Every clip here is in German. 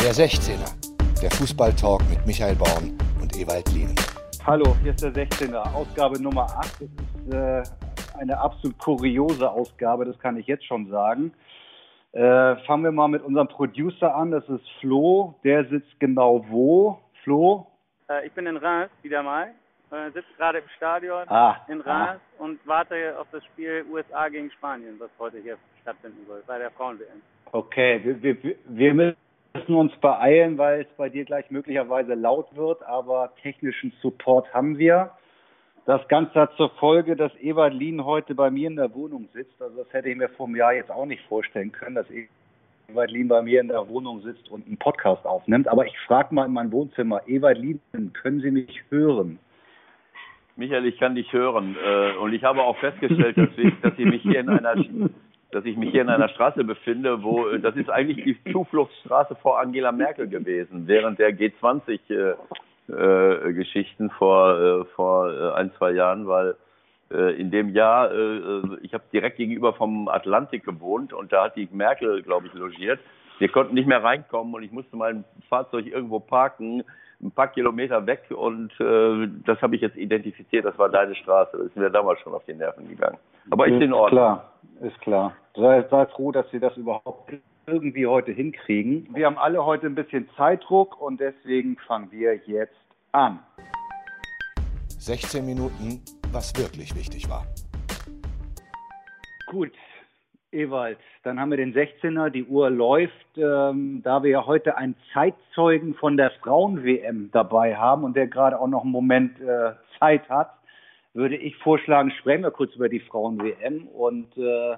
Der 16er, der Fußballtalk mit Michael Baum und Ewald Lien. Hallo, hier ist der 16er, Ausgabe Nummer 8. Das ist äh, eine absolut kuriose Ausgabe, das kann ich jetzt schon sagen. Äh, fangen wir mal mit unserem Producer an, das ist Flo. Der sitzt genau wo? Flo? Äh, ich bin in Reims wieder mal. Äh, sitze gerade im Stadion Ah, in Reims und warte auf das Spiel USA gegen Spanien, was heute hier stattfinden soll, bei der Frauen-WM. Okay, wir, wir, wir müssen uns beeilen, weil es bei dir gleich möglicherweise laut wird, aber technischen Support haben wir. Das Ganze hat zur Folge, dass Ewald Lien heute bei mir in der Wohnung sitzt. Also das hätte ich mir vor einem Jahr jetzt auch nicht vorstellen können, dass Ewald Lien bei mir in der Wohnung sitzt und einen Podcast aufnimmt. Aber ich frage mal in mein Wohnzimmer, Ewald Lien, können Sie mich hören? Michael, ich kann dich hören. Äh, und ich habe auch festgestellt, dass ich mich hier in einer dass ich mich hier in einer Straße befinde, wo äh, das ist eigentlich die Zufluchtsstraße vor Angela Merkel gewesen, während der G20 äh, äh, Geschichten vor äh, vor äh, ein zwei Jahren, weil äh, in dem Jahr ich habe direkt gegenüber vom Atlantik gewohnt und da hat die Merkel, glaube ich, logiert. Wir konnten nicht mehr reinkommen und ich musste mein Fahrzeug irgendwo parken, ein paar Kilometer weg und äh, das habe ich jetzt identifiziert. Das war deine Straße. Das ist mir damals schon auf die Nerven gegangen. Aber ist in Ordnung. Klar, ist klar. Sei, sei froh, dass Sie das überhaupt irgendwie heute hinkriegen. Wir haben alle heute ein bisschen Zeitdruck und deswegen fangen wir jetzt an. 16 Minuten, was wirklich wichtig war. Gut, Ewald, dann haben wir den 16er, die Uhr läuft. Ähm, da wir ja heute einen Zeitzeugen von der Frauen-WM dabei haben und der gerade auch noch einen Moment äh, Zeit hat, würde ich vorschlagen, sprechen wir kurz über die Frauen-WM. Und äh,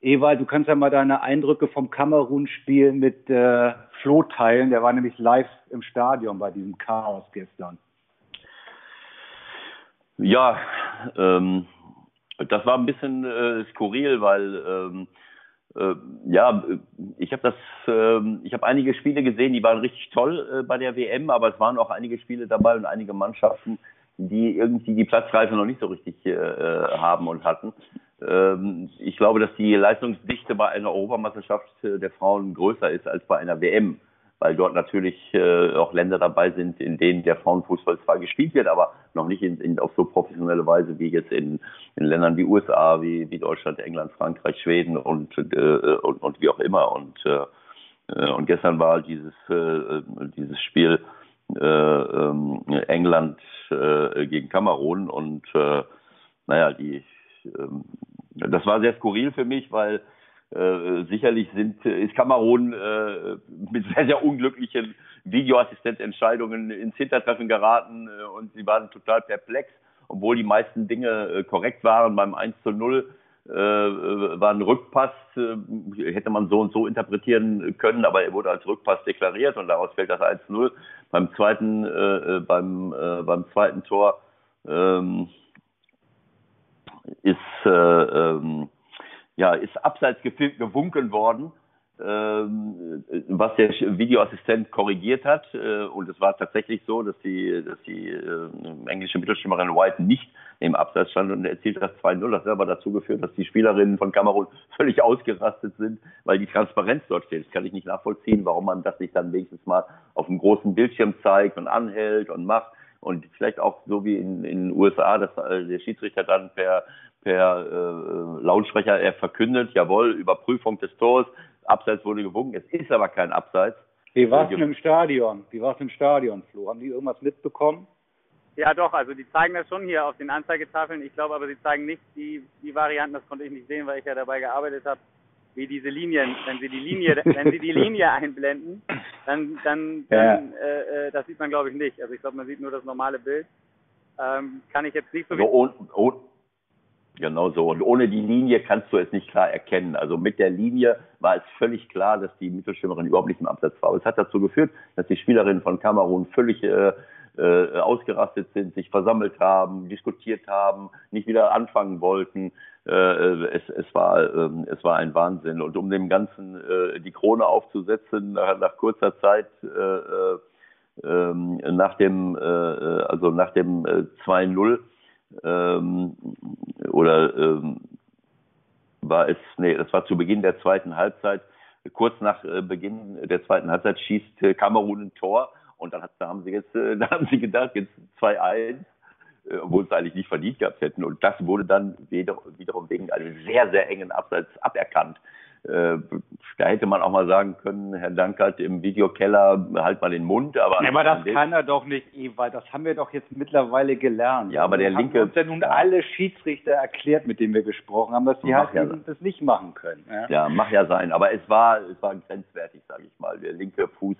Ewald, du kannst ja mal deine Eindrücke vom Kamerun-Spiel mit äh, Flo teilen. Der war nämlich live im Stadion bei diesem Chaos gestern. Ja, ähm, das war ein bisschen äh, skurril, weil ähm, äh, ja, ich habe das, äh, ich habe einige Spiele gesehen, die waren richtig toll äh, bei der WM, aber es waren auch einige Spiele dabei und einige Mannschaften, die irgendwie die Platzreife noch nicht so richtig äh, haben und hatten. Ähm, ich glaube, dass die Leistungsdichte bei einer Europameisterschaft äh, der Frauen größer ist als bei einer WM weil dort natürlich äh, auch Länder dabei sind, in denen der Frauenfußball zwar gespielt wird, aber noch nicht in, in, auf so professionelle Weise wie jetzt in, in Ländern wie USA, wie, wie Deutschland, England, Frankreich, Schweden und, äh, und, und wie auch immer. Und, äh, und gestern war dieses, äh, dieses Spiel äh, äh, England äh, gegen Kamerun und äh, naja, die, äh, das war sehr skurril für mich, weil äh, sicherlich sind, ist Kamerun äh, mit sehr, sehr unglücklichen Videoassistenzentscheidungen ins Hintertreffen geraten äh, und sie waren total perplex, obwohl die meisten Dinge äh, korrekt waren. Beim 1 zu 0 äh, war ein Rückpass, äh, hätte man so und so interpretieren können, aber er wurde als Rückpass deklariert und daraus fällt das 1-0. Beim zweiten, äh, beim, äh, beim zweiten Tor ähm, ist äh, ähm, ja, ist abseits gefilmt gewunken worden, ähm, was der Videoassistent korrigiert hat. Äh, und es war tatsächlich so, dass die, dass die äh, englische Mittelstürmerin White nicht im Abseits stand und erzielt das 2-0. Das hat aber dazu geführt, dass die Spielerinnen von Kamerun völlig ausgerastet sind, weil die Transparenz dort steht. Das kann ich nicht nachvollziehen, warum man das nicht dann wenigstens mal auf einem großen Bildschirm zeigt und anhält und macht und vielleicht auch so wie in, in den USA, dass äh, der Schiedsrichter dann per per äh, Lautsprecher er verkündet, jawohl, Überprüfung des Tors, Abseits wurde gewunken, es ist aber kein Abseits. Wie war es denn im Stadion? Wie war es im Stadion, Flo? Haben die irgendwas mitbekommen? Ja, doch, also die zeigen das schon hier auf den Anzeigetafeln. Ich glaube aber, sie zeigen nicht die, die Varianten, das konnte ich nicht sehen, weil ich ja dabei gearbeitet habe, wie diese Linien, wenn sie die Linie, wenn sie die Linie einblenden, dann, dann, Ja. dann äh, äh, das sieht man glaube ich nicht. Also ich glaube, man sieht nur das normale Bild. Ähm, kann ich jetzt nicht so Also ohne, ohne, genau so. Und ohne die Linie kannst du es nicht klar erkennen. Also mit der Linie war es völlig klar, dass die Mittelstürmerin überhaupt nicht im Absatz war. Aber es hat dazu geführt, dass die Spielerinnen von Kamerun völlig äh, äh, ausgerastet sind, sich versammelt haben, diskutiert haben, nicht wieder anfangen wollten. Äh, es, es, war, ähm, es war ein Wahnsinn. Und um dem Ganzen äh, die Krone aufzusetzen, nach, nach kurzer Zeit, äh, äh, ähm, nach dem, äh, äh, also nach dem äh, 2-0, ähm, oder ähm, war es, nee, das war zu Beginn der zweiten Halbzeit, kurz nach äh, Beginn der zweiten Halbzeit schießt äh, Kamerun ein Tor und dann hat, da haben sie jetzt, äh, da haben sie gedacht, jetzt 2-1 äh, obwohl sie eigentlich nicht verdient gehabt hätten. Und das wurde dann wiederum wegen einem sehr, sehr engen Abseits aberkannt. Da hätte man auch mal sagen können, Herr Dankert im Videokeller, halt mal den Mund. Aber, ja, aber das kann er doch nicht, Ewald. Das haben wir doch jetzt mittlerweile gelernt. Ja, aber der wir linke. Haben uns ja nun alle Schiedsrichter erklärt, mit denen wir gesprochen haben, dass die halt ja das nicht machen können. Ja? ja, mag ja sein. Aber es war, es war grenzwertig, sage ich mal. Der linke Fuß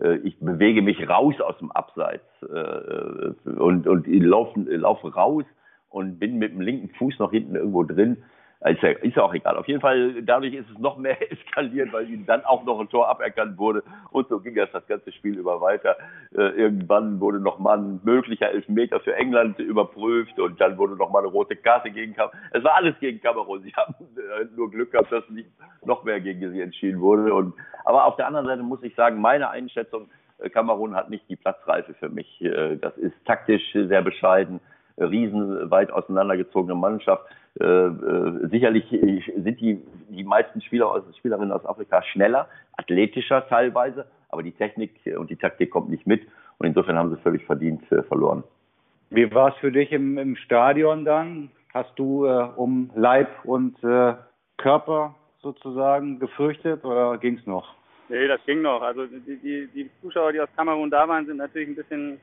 äh, ich bewege mich raus aus dem Abseits äh, und, und laufe, laufe raus und bin mit dem linken Fuß noch hinten irgendwo drin. Ist ja, ist ja auch egal. Auf jeden Fall, dadurch ist es noch mehr eskaliert, weil ihm dann auch noch ein Tor aberkannt wurde. Und so ging das das ganze Spiel über weiter. Äh, irgendwann wurde noch mal ein möglicher Elfmeter für England überprüft und dann wurde noch mal eine rote Karte gegen Kamerun. Es war alles gegen Kamerun. Sie haben äh, nur Glück gehabt, dass nicht noch mehr gegen sie entschieden wurde. Und, aber auf der anderen Seite muss ich sagen, meine Einschätzung, äh, Kamerun hat nicht die Platzreife für mich. Äh, das ist taktisch sehr bescheiden riesenweit auseinandergezogene Mannschaft. Äh, äh, sicherlich sind die, die meisten Spieler aus, Spielerinnen aus Afrika schneller, athletischer teilweise, aber die Technik und die Taktik kommt nicht mit und insofern haben sie völlig verdient äh, verloren. Wie war es für dich im, im Stadion dann? Hast du äh, um Leib und äh, Körper sozusagen gefürchtet oder ging es noch? Nee, das ging noch. Also die, die, die Zuschauer, die aus Kamerun da waren, sind natürlich ein bisschen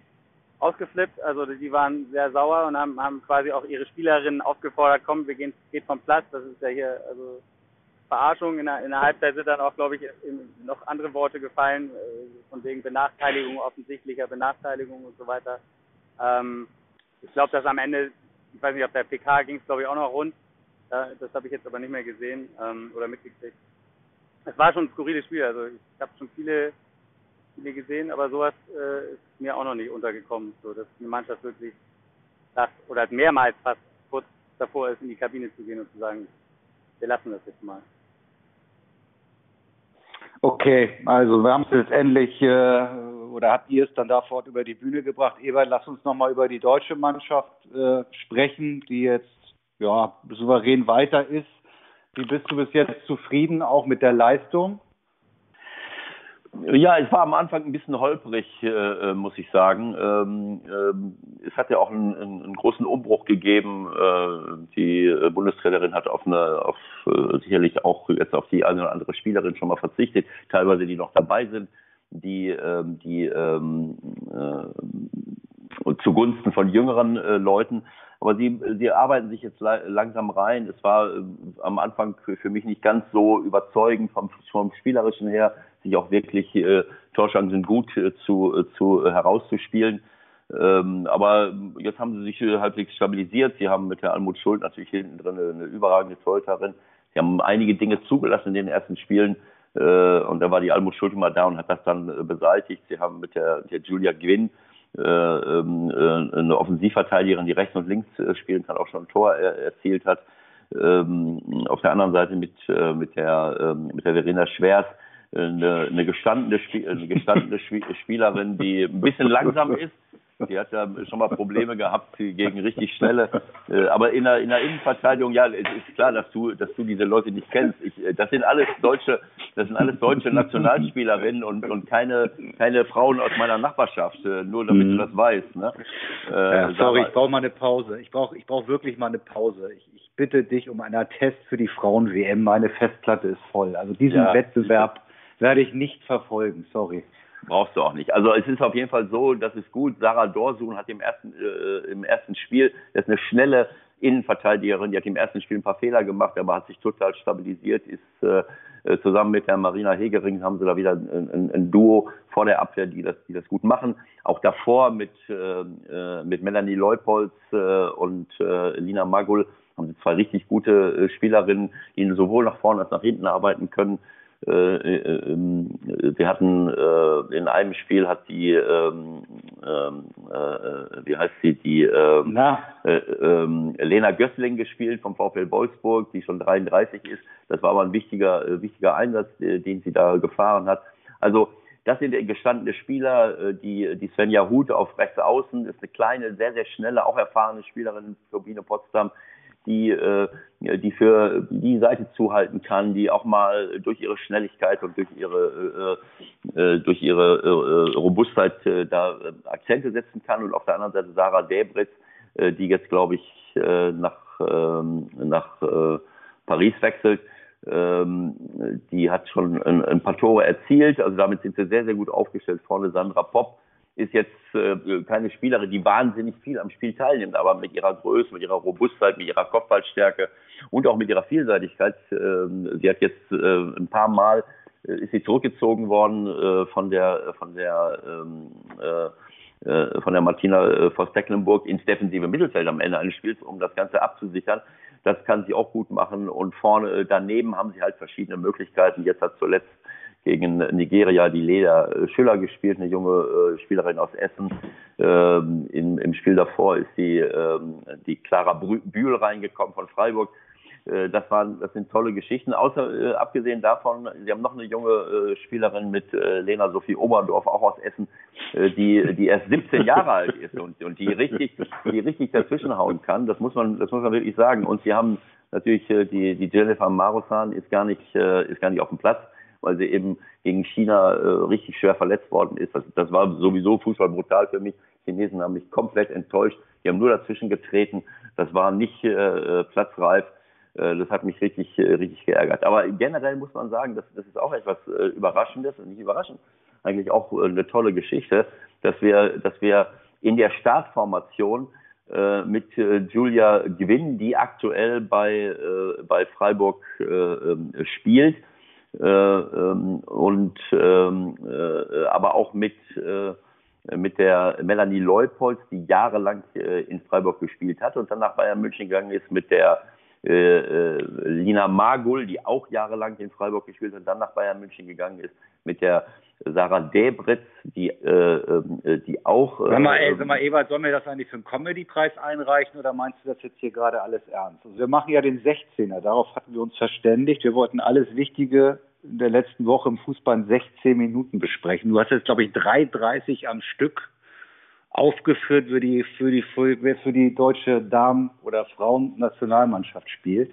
ausgeflippt. Also die waren sehr sauer und haben, haben quasi auch ihre Spielerinnen aufgefordert, komm, wir gehen geht vom Platz. Das ist ja hier also Verarschung. In der, in der Halbzeit sind dann auch, glaube ich, noch andere Worte gefallen, äh, von wegen Benachteiligung, offensichtlicher Benachteiligung und so weiter. Ähm, ich glaube, dass am Ende, ich weiß nicht, auf der PK ging es, glaube ich, auch noch rund. Das habe ich jetzt aber nicht mehr gesehen ähm, oder mitgekriegt. Es war schon ein skurriles Spiel. Also ich habe schon viele Spiele gesehen, aber sowas äh, ist mir auch noch nicht untergekommen, so dass eine Mannschaft wirklich das oder mehrmals fast kurz davor ist, in die Kabine zu gehen und zu sagen, wir lassen das jetzt mal. Okay, also wir haben es jetzt endlich, äh, oder habt ihr es dann da fort über die Bühne gebracht? Ebert, lass uns nochmal über die deutsche Mannschaft äh, sprechen, die jetzt ja souverän weiter ist. Wie bist du bis jetzt zufrieden, auch mit der Leistung? Ja, es war am Anfang ein bisschen holprig, äh, äh, muss ich sagen. Ähm, ähm, es hat ja auch einen, einen großen Umbruch gegeben. Äh, die Bundestrainerin hat auf eine, auf äh, sicherlich auch jetzt auf die eine oder andere Spielerin schon mal verzichtet, teilweise die noch dabei sind, die, ähm, die ähm, äh, zugunsten von jüngeren äh, Leuten. Aber sie, sie arbeiten sich jetzt langsam rein. Es war äh, am Anfang für mich nicht ganz so überzeugend vom, vom Spielerischen her sich auch wirklich äh, Torchancen gut zu, äh, zu äh, herauszuspielen. Ähm, aber jetzt haben sie sich äh, halbwegs stabilisiert. Sie haben mit der Almut Schuld natürlich hinten drin eine, überragende Torhüterin. Sie haben einige Dinge zugelassen in den ersten Spielen. Äh, und da war die Almut Schuld immer da und hat das dann beseitigt. Sie haben mit der, der Julia Gwynn eine Offensivverteidigerin, die rechts und links äh, spielen kann, auch schon ein Tor er, erzielt hat. Ähm, auf der anderen Seite mit, äh, mit der, ähm, mit der Verena Schwers, eine, eine gestandene, eine gestandene Spielerin, die ein bisschen langsam ist. Die hat ja schon mal Probleme gehabt gegen richtig schnelle. Äh, aber in der, in der Innenverteidigung, ja, es ist klar, dass du, dass du diese Leute nicht kennst. Ich, äh, das sind alles deutsche, das sind alles deutsche Nationalspielerinnen und, und keine, keine Frauen aus meiner Nachbarschaft. Äh, nur damit mhm. du das weißt. Ne? Ja, sorry, ich brauche mal eine Pause. Ich brauche, ich brauche wirklich mal eine Pause. Ich, ich bitte dich um einen Test für die Frauen-WM. Meine Festplatte ist voll. Also diesen ja. Wettbewerb werde ich nicht verfolgen, sorry. Brauchst du auch nicht. Also es ist auf jeden Fall so, das ist gut. Sarah Dorsun hat im ersten, äh, im ersten Spiel, das ist eine schnelle Innenverteidigerin, die hat im ersten Spiel ein paar Fehler gemacht, aber hat sich total stabilisiert, ist äh, äh zusammen mit der Marina Hegering haben sie da wieder ein, ein, Duo vor der Abwehr, die das, die das gut machen. Auch davor mit, äh, äh mit Melanie Leupolz äh, und äh, Lina Magul haben sie zwei richtig gute äh, Spielerinnen, die sowohl nach vorne als nach hinten arbeiten können. Äh, äh, ähm, wir hatten äh, in einem Spiel hat die, ähm, ähm, äh, wie heißt sie, die Lena Gössling gespielt vom VfL Wolfsburg, die schon 33 ist. Das war aber ein wichtiger, wichtiger Einsatz, den sie da gefahren hat. Also das sind gestandene Spieler, die, die Svenja Hute auf rechts außen ist eine kleine, sehr, sehr schnelle, auch erfahrene Spielerin für Biene Potsdam die, äh, die für die Seite zuhalten kann, die auch mal durch ihre Schnelligkeit und durch ihre äh, äh, durch ihre äh, Robustheit äh, da Akzente setzen kann. Und auf der anderen Seite Sarah Debritz, äh, die jetzt glaube ich äh, nach ähm, nach äh, Paris wechselt. Ähm, die hat schon ein, ein paar Tore erzielt, also damit sind sie sehr, sehr gut aufgestellt. Vorne Sandra Popp, ist jetzt äh, keine Spielerin, die wahnsinnig viel am Spiel teilnimmt, aber mit ihrer Größe, mit ihrer Robustheit, mit ihrer Kopfballstärke und auch mit ihrer Vielseitigkeit. Äh, sie hat jetzt äh, ein paar Mal äh, ist sie zurückgezogen worden äh, von der von der ähm, äh, äh, von der Martina äh, Voss-Tecklenburg ins defensive Mittelfeld am Ende eines Spiels, um das Ganze abzusichern. Das kann sie auch gut machen und vorne daneben haben sie halt verschiedene Möglichkeiten. Jetzt hat zuletzt gegen Nigeria die Leda Schüller gespielt, eine junge äh, Spielerin aus Essen. Ähm, im, Im Spiel davor ist die, ähm, die Clara Bühl reingekommen von Freiburg. Äh, das waren, das sind tolle Geschichten. Außer äh, abgesehen davon, sie haben noch eine junge äh, Spielerin mit äh, Lena Sophie Oberdorf, auch aus Essen, äh, die, die erst 17 Jahre alt ist und, und die richtig, die richtig dazwischenhauen kann. Das muss man, das muss man wirklich sagen. Und sie haben natürlich äh, die, die Jennifer Marusan ist gar nicht, äh, ist gar nicht auf dem Platz weil sie eben gegen China äh, richtig schwer verletzt worden ist. Das, das war sowieso Fußball brutal für mich. Die Chinesen haben mich komplett enttäuscht. Die haben nur dazwischen getreten. Das war nicht äh, äh platzreif. Äh, das hat mich richtig, äh, richtig geärgert. Aber generell muss man sagen, das, das ist auch etwas äh, Überraschendes und nicht überraschend. Eigentlich auch eine tolle Geschichte, dass wir, dass wir in der Startformation mit Julia Gewinn, die aktuell bei, bei Freiburg äh, ähm, spielt, und ähm, äh, aber auch mit äh, mit der Melanie Leupolz, die jahrelang äh, in Freiburg gespielt hat und dann nach Bayern München gegangen ist mit der äh, äh, Lina Magul, die auch jahrelang in Freiburg gespielt hat und dann nach Bayern München gegangen ist, mit der Sarah Debritz, die, äh, äh, die auch. Äh, sag mal, ey, sag mal, Ewald, sollen wir das eigentlich für einen Comedy-Preis einreichen oder meinst du das jetzt hier gerade alles ernst? Also wir machen ja den 16er, darauf hatten wir uns verständigt. Wir wollten alles Wichtige in der letzten Woche im Fußball in 16 Minuten besprechen. Du hast jetzt, glaube ich, 3,30 am Stück aufgeführt, für die, für die, wer für die deutsche Damen- oder Frauen-Nationalmannschaft spielt.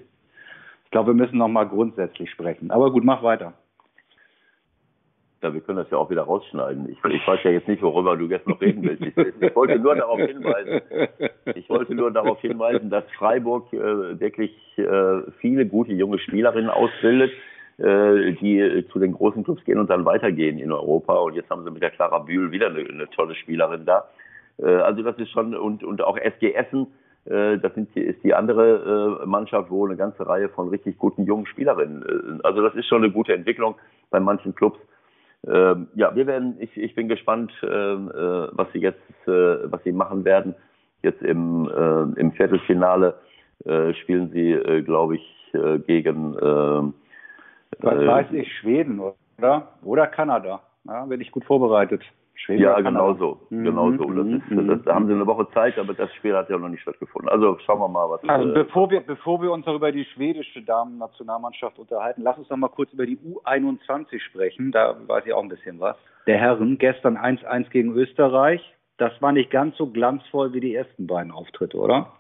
Ich glaube, wir müssen noch mal grundsätzlich sprechen. Aber gut, mach weiter. Ja, wir können das ja auch wieder rausschneiden. Ich, ich weiß ja jetzt nicht, worüber du jetzt noch reden willst. Ich, ich, wollte nur darauf hinweisen, ich wollte nur darauf hinweisen, dass Freiburg äh, wirklich äh, viele gute junge Spielerinnen ausbildet, äh, die zu den großen Clubs gehen und dann weitergehen in Europa. Und jetzt haben sie mit der Clara Bühl wieder eine, eine tolle Spielerin da. Äh, also das ist schon und und auch SG Essen. Äh, das sind, ist die andere äh, Mannschaft, wo eine ganze Reihe von richtig guten jungen Spielerinnen. Äh, also das ist schon eine gute Entwicklung bei manchen Clubs. Ähm, ja, wir werden, ich, ich bin gespannt, äh, äh, was sie jetzt, äh, was sie machen werden. Jetzt im, äh, im Viertelfinale äh, spielen sie, äh, glaube ich, äh, gegen äh, was weiß ich, Schweden, oder? Oder Kanada. Ja, bin ich gut vorbereitet. Schweden ja, genau so. Mhm. Genau so. Das ist, mhm. das, da haben sie eine Woche Zeit, aber das Spiel hat ja noch nicht stattgefunden. Also schauen wir mal, was. Also äh, bevor wir, bevor wir uns noch über die schwedische Damen-Nationalmannschaft unterhalten, lass uns noch mal kurz über die U21 sprechen. Da weiß ich auch ein bisschen was. Der Herren gestern 1-1 gegen Österreich. Das war nicht ganz so glanzvoll wie die ersten beiden Auftritte, oder?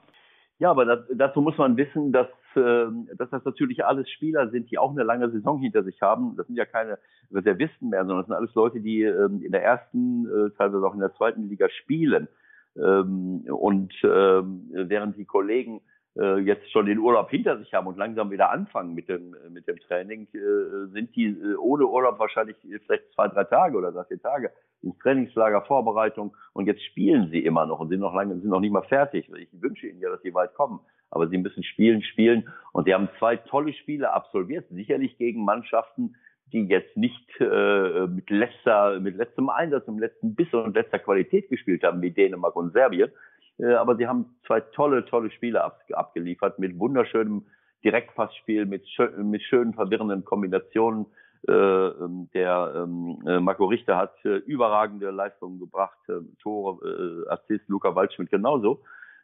Ja, aber das, dazu muss man wissen, dass, dass das natürlich alles Spieler sind, die auch eine lange Saison hinter sich haben. Das sind ja keine Reservisten mehr, sondern das sind alles Leute, die ähm, in der ersten, äh, teilweise auch in der zweiten Liga spielen. Ähm, und ähm, während die Kollegen äh, jetzt schon den Urlaub hinter sich haben und langsam wieder anfangen mit dem, mit dem Training, äh, sind die äh, ohne Urlaub wahrscheinlich vielleicht zwei, drei Tage oder drei, vier Tage ins Trainingslager, Vorbereitung und jetzt spielen sie immer noch und sind noch lange, sind noch nicht mal fertig. Ich wünsche ihnen ja, dass sie weit kommen, aber sie müssen spielen, spielen und sie haben zwei tolle Spiele absolviert, sicherlich gegen Mannschaften, die jetzt nicht äh, mit letzter, mit letztem Einsatz, mit letzten Biss und letzter Qualität gespielt haben, wie Dänemark und Serbien, äh, aber sie haben zwei tolle, tolle Spiele ab, abgeliefert mit wunderschönem Direktpassspiel, mit, mit schönen, verwirrenden Kombinationen. Äh, ähm, der ähm, äh, Marco Richter hat äh, überragende Leistungen gebracht, äh, Tore, äh, Assist, Luca Waldschmidt genauso.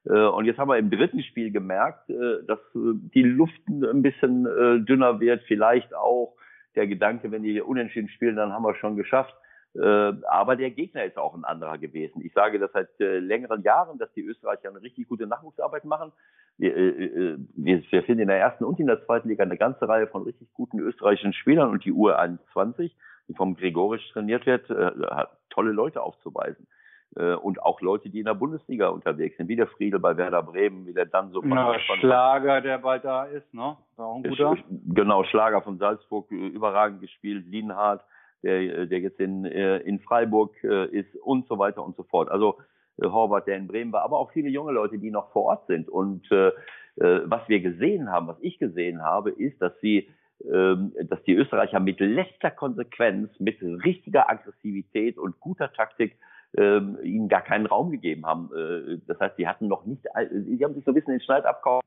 Äh, und jetzt haben wir im dritten Spiel gemerkt, äh, dass äh, die Luft ein bisschen dünner wird, vielleicht auch der Gedanke, wenn die hier unentschieden spielen, dann haben wir schon geschafft. Aber der Gegner ist auch ein anderer gewesen. Ich sage das seit längeren Jahren, dass die Österreicher eine richtig gute Nachwuchsarbeit machen. Wir, wir, wir finden in der ersten und in der zweiten Liga eine ganze Reihe von richtig guten österreichischen Spielern und die U21, die vom Gregorisch trainiert wird, hat tolle Leute aufzuweisen. Äh, und auch Leute, die in der Bundesliga unterwegs sind, wie der Friedel bei Werder Bremen, wie der dann so. Ja, Schlager, der bald da ist, ne? War auch ein guter. Genau, Schlager von Salzburg, überragend gespielt, Lienhardt, der, der jetzt in, äh, in Freiburg äh, ist und so weiter und so fort. Also Horvath, der in Bremen war, aber auch viele junge Leute, die noch vor Ort sind. Und äh, was wir gesehen haben, was ich gesehen habe, ist, dass sie ähm, dass die Österreicher mit letzter Konsequenz, mit richtiger Aggressivität und guter Taktik ähm, ihnen gar keinen Raum gegeben haben. Äh, das heißt, sie hatten noch nicht, sie haben sich so ein bisschen den Schneid abgehauen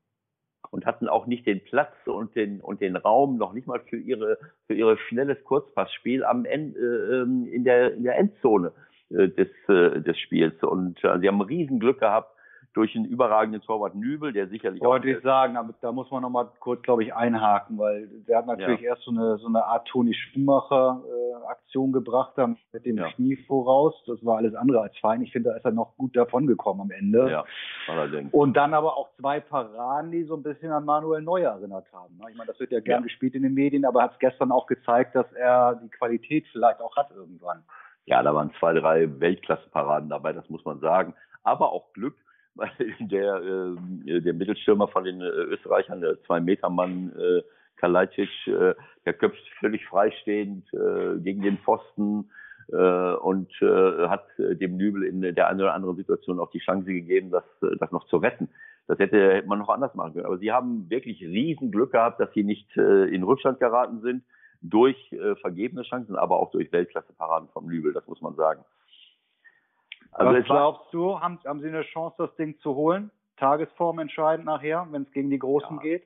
und hatten auch nicht den Platz und den und den Raum noch nicht mal für ihre für ihre schnelles Kurzpassspiel am Ende äh, in der in der Endzone äh, des äh, des Spiels und äh, sie haben ein Riesenglück gehabt durch einen überragenden Torwart Nübel, der sicherlich Wollte ich sagen, aber da muss man noch mal kurz, glaube ich, einhaken, weil der hat natürlich ja. erst so eine so eine Art Toni Schumacher äh, gebracht haben mit dem ja. Knie voraus. Das war alles andere als fein. Ich finde, da ist er noch gut davon gekommen am Ende. Ja, allerdings. Und dann aber auch zwei Paraden, die so ein bisschen an Manuel Neuer erinnert haben. Ne? Ich meine, das wird ja gern ja. gespielt in den Medien, aber hat es gestern auch gezeigt, dass er die Qualität vielleicht auch hat irgendwann. Ja, da waren zwei, drei Weltklasse-Paraden dabei, das muss man sagen. Aber auch Glück weil der, äh, der Mittelstürmer von den äh, Österreichern, der Zwei-Meter-Mann äh, Kalajdzic, äh, der köpft völlig freistehend äh, gegen den Pfosten äh, und äh, hat äh, dem Nübel in der einen oder anderen Situation auch die Chance gegeben, das, äh, das noch zu retten. Das hätte, hätte man noch anders machen können. Aber sie haben wirklich riesen Glück gehabt, dass sie nicht äh, in Rückstand geraten sind durch äh, vergebene Chancen, aber auch durch Weltklasse-Paraden vom Nübel, das muss man sagen. Also Was glaubst du, haben, haben Sie eine Chance, das Ding zu holen? Tagesform entscheidend nachher, wenn es gegen die Großen ja. geht?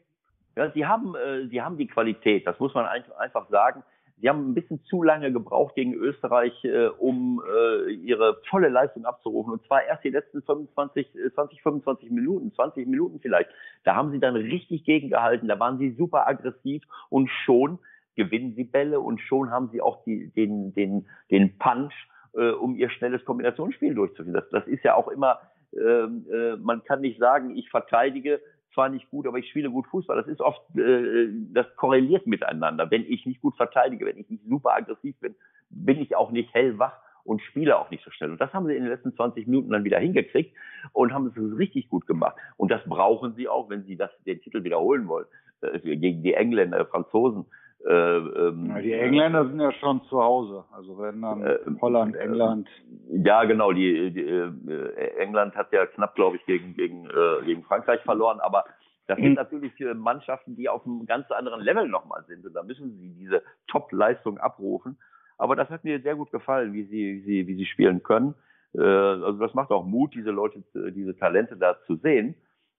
Ja, sie haben, äh, sie haben die Qualität, das muss man einfach sagen. Sie haben ein bisschen zu lange gebraucht gegen Österreich, äh, um äh, ihre volle Leistung abzurufen. Und zwar erst die letzten 25, 20, 25 Minuten, 20 Minuten vielleicht. Da haben sie dann richtig gegengehalten. Da waren sie super aggressiv und schon gewinnen sie Bälle und schon haben sie auch die, den, den, den Punch, äh, um ihr schnelles Kombinationsspiel durchzuführen. Das, das ist ja auch immer, ähm, äh, man kann nicht sagen, ich verteidige zwar nicht gut, aber ich spiele gut Fußball. Das ist oft, äh, das korreliert miteinander. Wenn ich nicht gut verteidige, wenn ich nicht super aggressiv bin, bin ich auch nicht hellwach und spiele auch nicht so schnell. Und das haben sie in den letzten 20 Minuten dann wieder hingekriegt und haben es richtig gut gemacht. Und das brauchen sie auch, wenn sie das, den Titel wiederholen wollen, äh, gegen die Engländer, Franzosen. Äh, ähm, die Engländer sind ja schon zu Hause. Also wenn dann äh, Holland, England. Ja, genau. Die, die äh, England hat ja knapp, glaube ich, gegen gegen äh, gegen Frankreich verloren. Aber das sind mhm. natürlich Mannschaften, die auf einem ganz anderen Level nochmal sind. Und da müssen sie diese Top-Leistung abrufen. Aber das hat mir sehr gut gefallen, wie sie wie sie wie sie spielen können. Äh, also das macht auch Mut, diese Leute, diese Talente da zu sehen.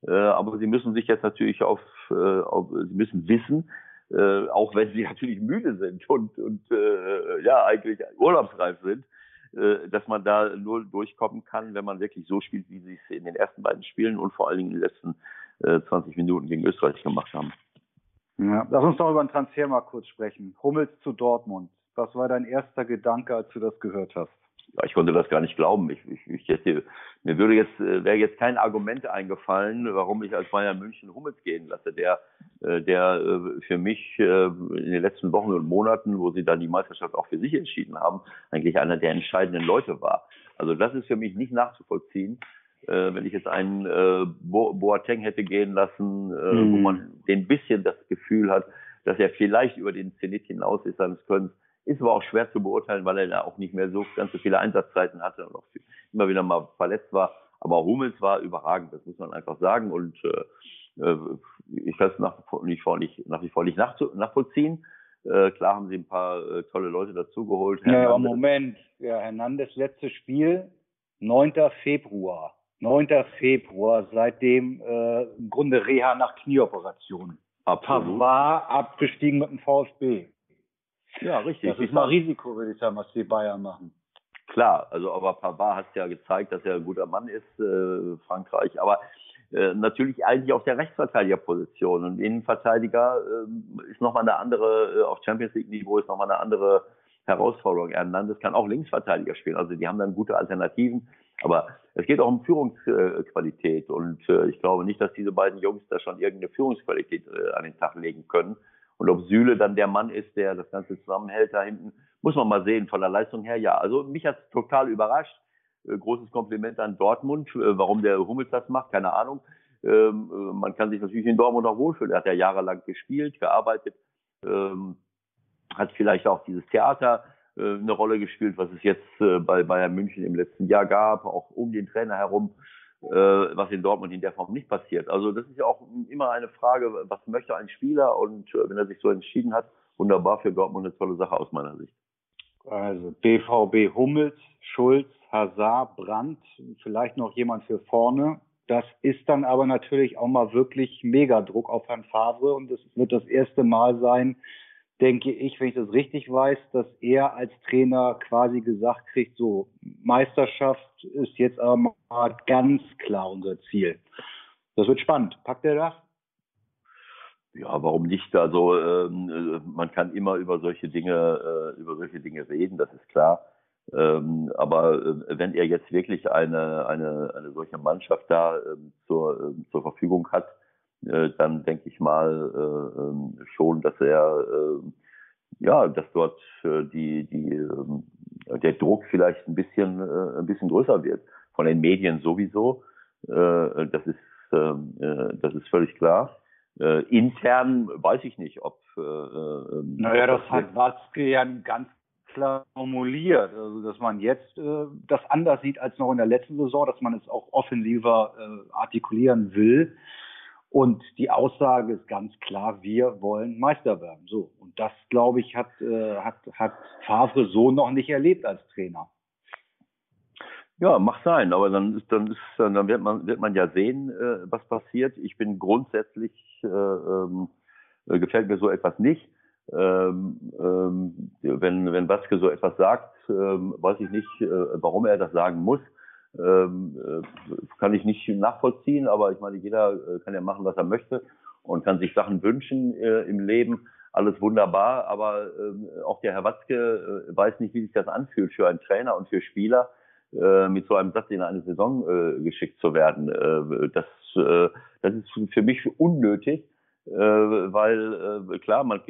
Äh, aber sie müssen sich jetzt natürlich auf, äh, auf sie müssen wissen, äh, auch wenn sie natürlich müde sind und, und äh, ja eigentlich urlaubsreif sind, äh, dass man da nur durchkommen kann, wenn man wirklich so spielt, wie sie es in den ersten beiden Spielen und vor allen Dingen in den letzten äh, 20 Minuten gegen Österreich gemacht haben. Ja, lass uns doch über den Transfer mal kurz sprechen. Hummels zu Dortmund. Was war dein erster Gedanke, als du das gehört hast? Ich konnte das gar nicht glauben. Ich, ich, ich hätte, mir würde jetzt, äh, wäre jetzt kein Argument eingefallen, warum ich als Bayern München Hummels gehen lasse, der, äh, der äh, für mich in den letzten Wochen und Monaten, wo sie dann die Meisterschaft auch für sich entschieden haben, eigentlich einer der entscheidenden Leute war. Also das ist für mich nicht nachzuvollziehen. Wenn ich jetzt einen Boateng hätte gehen lassen, mhm. wo man den bisschen das Gefühl hat, dass er vielleicht über den Zenit hinaus ist seines Könnens, ist aber auch schwer zu beurteilen, weil er da auch nicht mehr so ganz so viele Einsatzzeiten hatte und auch immer wieder mal verletzt war. Aber Hummels war überragend, das muss man einfach sagen. Und äh, äh ich kann es nach, wie vor nicht, nach wie vor nicht nachvollziehen. Äh, klar haben sie ein paar äh, tolle Leute dazugeholt. Ja, aber Moment, ja, Hernandez letztes Spiel, 9. Februar. 9. Februar, seitdem äh, im Grunde Reha nach Knieoperation. Absolut. War abgestiegen mit dem VfB. Ja, richtig. Das ist mal Risiko, würde ich sagen, was die Bayern machen. Klar, also aber Pavard hat ja gezeigt, dass er ein guter Mann ist, äh, Frankreich. Aber äh, natürlich eigentlich auf der Rechtsverteidigerposition. Und Innenverteidiger äh, ist nochmal eine andere, äh, auf Champions League Niveau ist nochmal eine andere Herausforderung. Hernandez kann auch Linksverteidiger spielen, also die haben dann gute Alternativen. Aber es geht auch um Führungsqualität und äh, ich glaube nicht, dass diese beiden Jungs da schon irgendeine Führungsqualität äh, an den Tag legen können. Und ob Süle dann der Mann ist, der das Ganze zusammenhält da hinten, muss man mal sehen. Von der Leistung her, ja. Also mich hat es total überrascht. Äh, großes Kompliment an Dortmund. Äh, warum der Hummels das macht, keine Ahnung. Ähm, äh, man kann sich natürlich in Dortmund auch wohlfühlen. Er hat ja jahrelang gespielt, gearbeitet, ähm, hat vielleicht auch dieses Theater eine Rolle gespielt, was es jetzt bei Bayern München im letzten Jahr gab, auch um den Trainer herum, was in Dortmund in der Form nicht passiert. Also das ist ja auch immer eine Frage, was möchte ein Spieler und wenn er sich so entschieden hat, wunderbar für Dortmund eine tolle Sache aus meiner Sicht. Also BVB Hummels, Schulz, Hazard, Brandt, vielleicht noch jemand für vorne. Das ist dann aber natürlich auch mal wirklich Megadruck auf Herrn Favre und es wird das erste Mal sein, denke ich, wenn ich das richtig weiß, dass er als Trainer quasi gesagt kriegt, so Meisterschaft ist jetzt aber mal ganz klar unser Ziel. Das wird spannend. Packt er das? Ja, warum nicht? Also ähm, äh, man kann immer über solche Dinge äh, über solche Dinge reden, das ist klar. Ähm, aber äh, wenn er jetzt wirklich eine eine eine solche Mannschaft da ähm, zur äh, zur Verfügung hat, äh, dann denke ich mal äh, ähm, schon, dass er äh, ja, dass dort die die äh, der Druck vielleicht ein bisschen ein bisschen größer wird von den Medien sowieso. Das ist ähm, äh, das ist völlig klar. Äh, intern weiß ich nicht, ob. Äh, naja, das hat Watzke ja ganz klar formuliert, also dass man jetzt äh, das anders sieht als noch in der letzten Saison, dass man es auch offensiver äh, artikulieren will. Und die Aussage ist ganz klar, wir wollen Meister werden. So. Und das, glaube ich, hat, äh, hat, hat Favre so noch nicht erlebt als Trainer. Ja, mag sein, aber dann ist, dann ist, dann wird man, wird man ja sehen, äh, was passiert. Ich bin grundsätzlich, äh, ähm, äh, gefällt mir so etwas nicht. Ähm, ähm, wenn, wenn Baske so etwas sagt, ähm, weiß ich nicht, äh, warum er das sagen muss. Ähm, äh, kann ich nicht nachvollziehen, aber ich meine, jeder äh, kann ja machen, was er möchte und kann sich Sachen wünschen äh, im Leben. Alles wunderbar, aber äh, auch der Herr Watzke äh, weiß nicht, wie sich das anfühlt für einen Trainer und für Spieler äh, mit so einem Satz in eine Saison geschickt zu werden. Das, das ist für mich unnötig, weil äh, klar, man,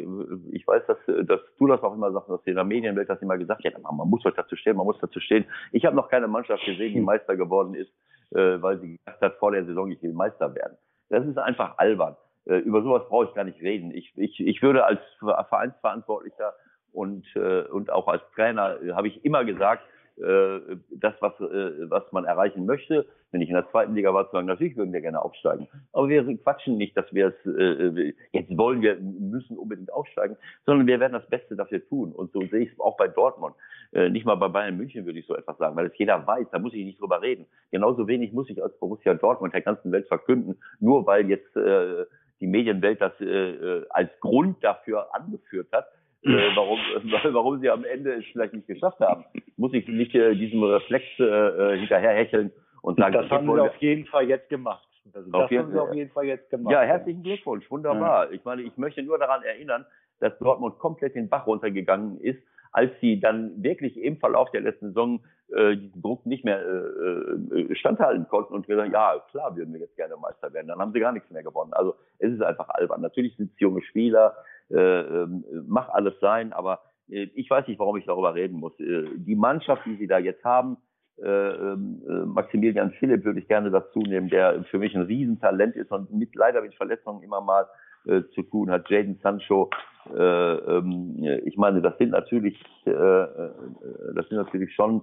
ich weiß, dass, dass du das auch immer sagst, dass in der Medienwelt das immer gesagt hat, man muss heute dazu stehen, man muss dazu stehen. Ich habe noch keine Mannschaft gesehen, die Meister geworden ist, äh, weil sie gesagt hat, vor der Saison, ich will Meister werden. Das ist einfach albern. Äh, über sowas brauche ich gar nicht reden. Ich, ich, ich würde als Vereinsverantwortlicher und, äh, und auch als Trainer äh, habe ich immer gesagt, äh, das, was, äh, was man erreichen möchte. Wenn ich in der zweiten Liga war, zu sagen, natürlich würden wir gerne aufsteigen. Aber wir quatschen nicht, dass wir es, äh, jetzt wollen wir, müssen unbedingt aufsteigen, sondern wir werden das Beste dafür tun. Und so sehe ich es auch bei Dortmund. Äh, nicht mal bei Bayern München würde ich so etwas sagen, weil es jeder weiß, da muss ich nicht drüber reden. Genauso wenig muss ich als Borussia Dortmund der ganzen Welt verkünden, nur weil jetzt äh, die Medienwelt das äh, als Grund dafür angeführt hat, äh, warum, warum sie am Ende es vielleicht nicht geschafft haben. Muss ich nicht äh, diesem Reflex äh, äh hinterherhecheln und sagen, das haben sie auf jeden Fall jetzt gemacht. Also das haben sie auf jeden Fall jetzt gemacht. Ja, herzlichen Glückwunsch, wunderbar. Ja. Ich meine, ich möchte nur daran erinnern, dass Dortmund komplett den Bach runtergegangen ist, als sie dann wirklich im Verlauf der letzten Saison äh, diesen Druck nicht mehr äh, äh, standhalten konnten und gesagt, ja, klar würden wir jetzt gerne Meister werden. Dann haben sie gar nichts mehr gewonnen. Also es ist einfach albern. Natürlich sind es junge Spieler, äh, äh, mach alles sein, aber äh, ich weiß nicht, warum ich darüber reden muss. Äh, die Mannschaft, die sie da jetzt haben, äh, ähm, äh, Maximilian Philipp würde ich gerne dazu nehmen, der für mich ein Riesentalent ist und mit, leider mit Verletzungen immer mal äh, zu tun hat. Jaden Sancho, äh, ähm, ich meine, das sind natürlich, das sind natürlich schon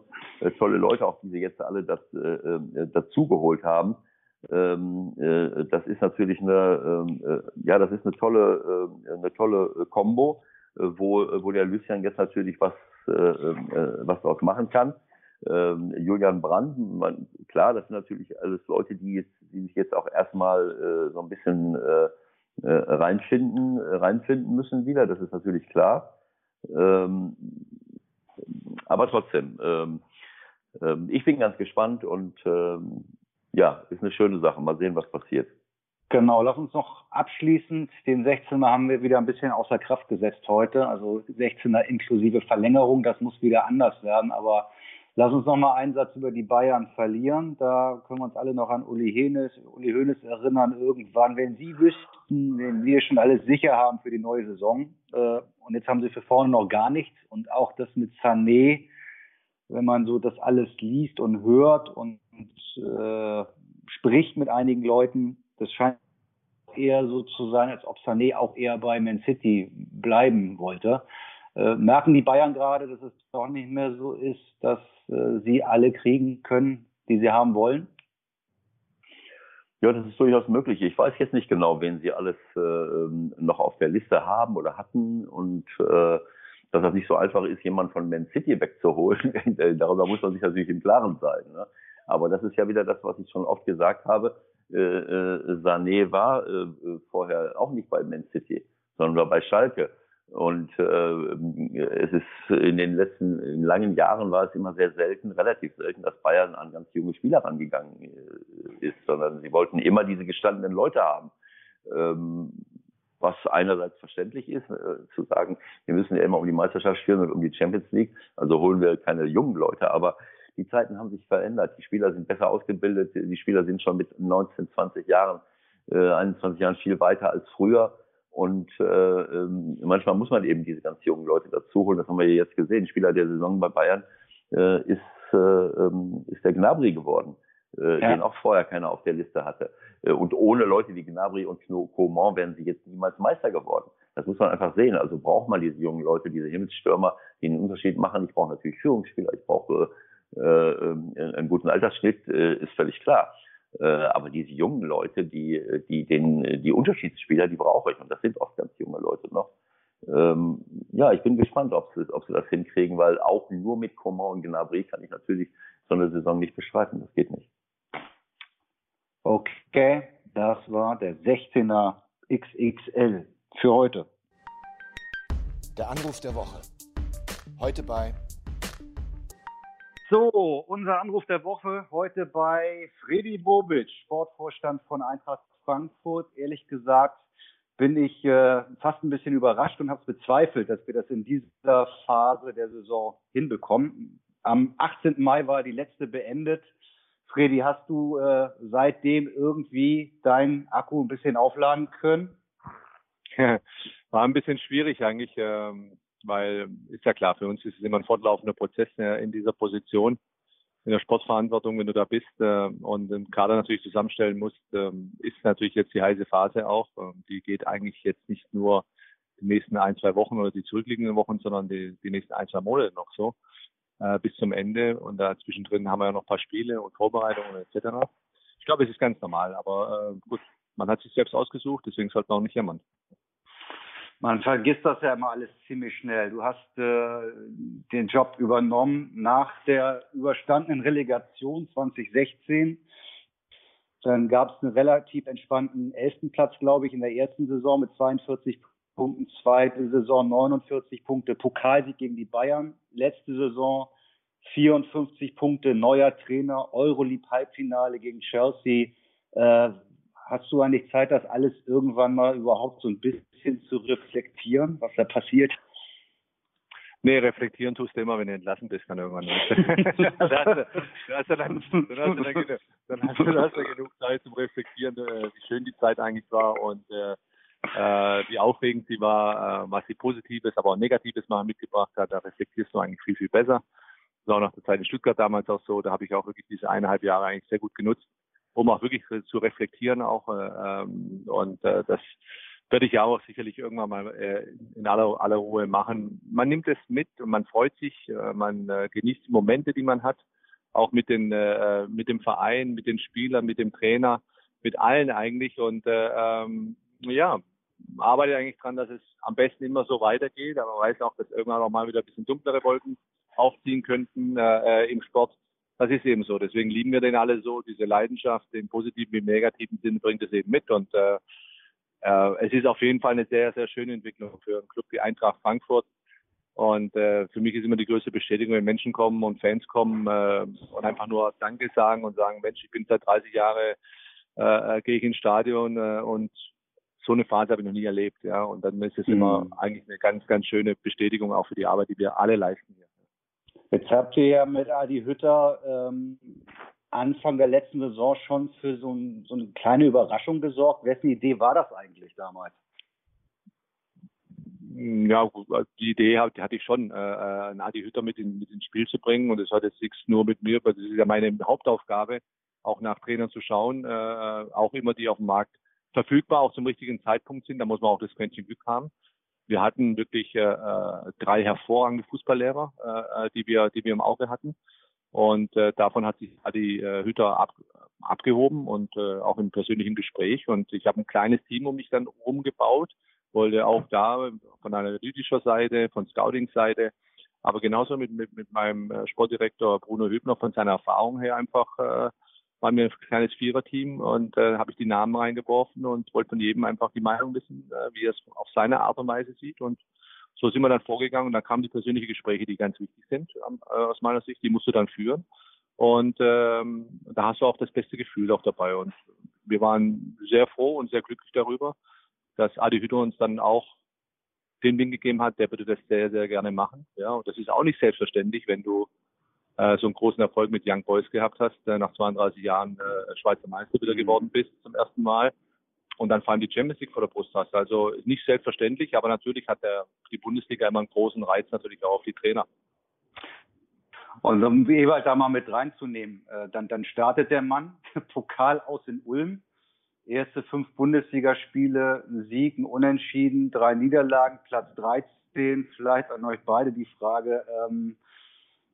tolle Leute, auch die sie jetzt alle das, dazugeholt haben. Ähm, äh, das ist natürlich eine, ähm, äh, ja, das ist eine tolle, äh, eine tolle Combo, äh, wo, wo der Lucian jetzt natürlich was, äh, äh, was daraus machen kann. Ähm, Julian Brandt, man, klar, das sind natürlich alles Leute, die, jetzt, die sich jetzt auch erstmal äh, so ein bisschen äh, äh, reinfinden, reinfinden müssen wieder, das ist natürlich klar. Ähm, aber trotzdem, ähm, ähm, ich bin ganz gespannt und ja, ist eine schöne Sache. Mal sehen, was passiert. Genau, lass uns noch abschließend, den 16er haben wir wieder ein bisschen außer Kraft gesetzt heute, also 16er inklusive Verlängerung, das muss wieder anders werden, aber lass uns noch mal einen Satz über die Bayern verlieren, da können wir uns alle noch an Uli Hoeneß, Uli Hoeneß erinnern. Irgendwann, wenn Sie wüssten, wenn wir schon alles sicher haben für die neue Saison äh, und jetzt haben Sie für vorne noch gar nichts. Und auch das mit Sané, wenn man so das alles liest und hört und äh, spricht mit einigen Leuten, das scheint eher so zu sein, als ob Sané auch eher bei Man City bleiben wollte. Äh, merken die Bayern gerade, dass es doch nicht mehr so ist, dass äh, sie alle kriegen können, die sie haben wollen? Ja, das ist durchaus möglich. Ich weiß jetzt nicht genau, wen sie alles äh, noch auf der Liste haben oder hatten und äh, dass das nicht so einfach ist, jemanden von Man City wegzuholen. Darüber muss man sich natürlich im Klaren sein. Ne? Aber das ist ja wieder das, was ich schon oft gesagt habe äh, äh, Sané war äh, vorher auch nicht bei Man City, sondern war bei Schalke. Und äh, es ist in den letzten in langen Jahren war es immer sehr selten, relativ selten, dass Bayern an ganz junge Spieler rangegangen äh, ist, sondern sie wollten immer diese gestandenen Leute haben. Ähm, was einerseits verständlich ist, äh, zu sagen, wir müssen ja immer um die Meisterschaft spielen und um die Champions League, also holen wir keine jungen Leute, aber die Zeiten haben sich verändert. Die Spieler sind besser ausgebildet. Die Spieler sind schon mit 19, 20 Jahren, äh, 21 Jahren viel weiter als früher. Und äh, ähm, manchmal muss man eben diese ganz jungen Leute dazu holen. Das haben wir jetzt gesehen. Spieler der Saison bei Bayern äh, ist, äh, ähm, ist der Gnabry geworden, äh, ja. den auch vorher keiner auf der Liste hatte. Äh, und ohne Leute wie Gnabry und Coman wären sie jetzt niemals Meister geworden. Das muss man einfach sehen. Also braucht man diese jungen Leute, diese Himmelsstürmer, die einen Unterschied machen. Ich brauche natürlich Führungsspieler, ich brauche äh, einen guten Altersschnitt, äh, ist völlig klar. Äh, aber diese jungen Leute, die, die den, die Unterschiedsspieler, die brauche ich. Und das sind oft ganz junge Leute noch. Ähm, ja, ich bin gespannt, ob sie, ob sie das hinkriegen, weil auch nur mit Coman und Gnabry kann ich natürlich so eine Saison nicht beschreiben. Das geht nicht. Okay, das war der 16er XXL für heute. Der Anruf der Woche. Heute bei so, unser Anruf der Woche heute bei Freddy Bobic, Sportvorstand von Eintracht Frankfurt. Ehrlich gesagt bin ich äh, fast ein bisschen überrascht und habe es bezweifelt, dass wir das in dieser Phase der Saison hinbekommen. Am 18. Mai war die letzte beendet. Freddy, hast du äh, seitdem irgendwie deinen Akku ein bisschen aufladen können? War ein bisschen schwierig eigentlich. Ähm weil ist ja klar, für uns ist es immer ein fortlaufender Prozess äh, in dieser Position, in der Sportverantwortung, wenn du da bist äh, und den Kader natürlich zusammenstellen musst, äh, ist natürlich jetzt die heiße Phase auch. Äh, die geht eigentlich jetzt nicht nur die nächsten ein, zwei Wochen oder die zurückliegenden Wochen, sondern die, die nächsten ein, zwei Monate noch so äh, bis zum Ende. Und da zwischendrin haben wir ja noch ein paar Spiele und Vorbereitungen etc. Ich glaube, es ist ganz normal, aber äh, gut, man hat sich selbst ausgesucht, deswegen sollte man auch nicht jammern. Man vergisst das ja immer alles ziemlich schnell. Du hast äh, den Job übernommen nach der überstandenen Relegation 2016. Dann gab es einen relativ entspannten elften Platz, glaube ich, in der ersten Saison mit 42 Punkten, zweite Saison 49 Punkte, Pokalsieg gegen die Bayern, letzte Saison 54 Punkte, neuer Trainer, Euroleague Halbfinale gegen Chelsea. Äh, hast du eigentlich Zeit, das alles irgendwann mal überhaupt so ein bisschen zu reflektieren, was da passiert? Nee, reflektieren tust du immer, wenn du entlassen bist, kann irgendwann dann, hast du dann, hast du dann genug Zeit zum Reflektieren, äh, wie schön die Zeit eigentlich war und äh, äh, wie aufregend sie war, äh, was sie Positives, aber auch Negatives mal mitgebracht hat. Da reflektierst du eigentlich viel, viel besser. Das war auch nach der Zeit in Stuttgart damals auch so. Da habe ich auch wirklich diese eineinhalb Jahre eigentlich sehr gut genutzt, um auch wirklich zu reflektieren auch. Äh, ähm, und äh, das werde ich ja auch sicherlich irgendwann mal äh, in aller, aller Ruhe machen. Man nimmt es mit und man freut sich, äh, man äh, genießt die Momente, die man hat, auch mit den äh, mit dem Verein, mit den Spielern, mit dem Trainer, mit allen eigentlich und äh, ähm, ja, arbeite eigentlich dran, dass es am besten immer so weitergeht, aber weiß auch, dass irgendwann auch mal wieder ein bisschen dunklere Wolken aufziehen könnten äh, äh im Sport. Das ist eben so. Deswegen lieben wir den alle so. Diese Leidenschaft, den positiven wie im negativen Sinn, bringt es eben mit. Und äh, äh, es ist auf jeden Fall eine sehr, sehr schöne Entwicklung für einen Club wie Eintracht Frankfurt. Und äh, für mich ist immer die größte Bestätigung, wenn Menschen kommen und Fans kommen äh, und einfach nur Danke sagen und sagen, Mensch, ich bin seit 30 Jahren äh, gehe ich ins Stadion äh, und so eine Phase habe ich noch nie erlebt, ja. Und dann ist es mhm. immer eigentlich eine ganz, ganz schöne Bestätigung auch für die Arbeit, die wir alle leisten hier. Jetzt habt ihr ja mit Adi Hütter ähm, Anfang der letzten Saison schon für so, ein, so eine kleine Überraschung gesorgt. Wessen Idee war das eigentlich damals? Ja, die Idee hatte ich schon, äh, äh, Adi Hütter mit, in, mit ins Spiel zu bringen. Und das hat jetzt nichts nur mit mir, weil das ist ja meine Hauptaufgabe, auch nach Trainern zu schauen, äh, auch immer die auf dem Markt verfügbar, auch zum richtigen Zeitpunkt sind. Da muss man auch das Quäntchen Glück haben. Wir hatten wirklich äh, drei hervorragende Fußballlehrer, äh, äh, die wir, die wir im Auge hatten. Und äh, davon hat sich Adi äh, Hütter ab, abgehoben und äh, auch im persönlichen Gespräch. Und ich habe ein kleines Team um mich dann umgebaut, wollte auch da von analytischer Seite, von Scouting-Seite, aber genauso mit, mit, mit meinem äh, Sportdirektor Bruno Hübner von seiner Erfahrung her einfach äh, waren wir ein kleines Viererteam und äh, habe ich die Namen reingeworfen und wollte von jedem einfach die Meinung wissen, äh, wie er es auf seine Art und Weise sieht. Und so sind wir dann vorgegangen und dann kamen die persönlichen Gespräche, die ganz wichtig sind äh, aus meiner Sicht, die musst du dann führen. Und ähm, da hast du auch das beste Gefühl auch dabei. Und wir waren sehr froh und sehr glücklich darüber, dass Adi Hütter uns dann auch den Wind gegeben hat, der würde das sehr, sehr gerne machen. Ja, und das ist auch nicht selbstverständlich, wenn du äh, so einen großen Erfolg mit Young Boys gehabt hast, äh, nach 32 Jahren äh, Schweizer Meister wieder geworden bist zum ersten Mal und dann vor allem die Champions League vor der Brust hast. Also nicht selbstverständlich, aber natürlich hat der, die Bundesliga immer einen großen Reiz natürlich auch auf die Trainer. Und um Ewald da mal mit reinzunehmen, äh, dann, dann startet der Mann, Pokal aus in Ulm, erste fünf Bundesligaspiele, Sieg, ein Unentschieden, drei Niederlagen, Platz 13. Vielleicht an euch beide die Frage, ähm,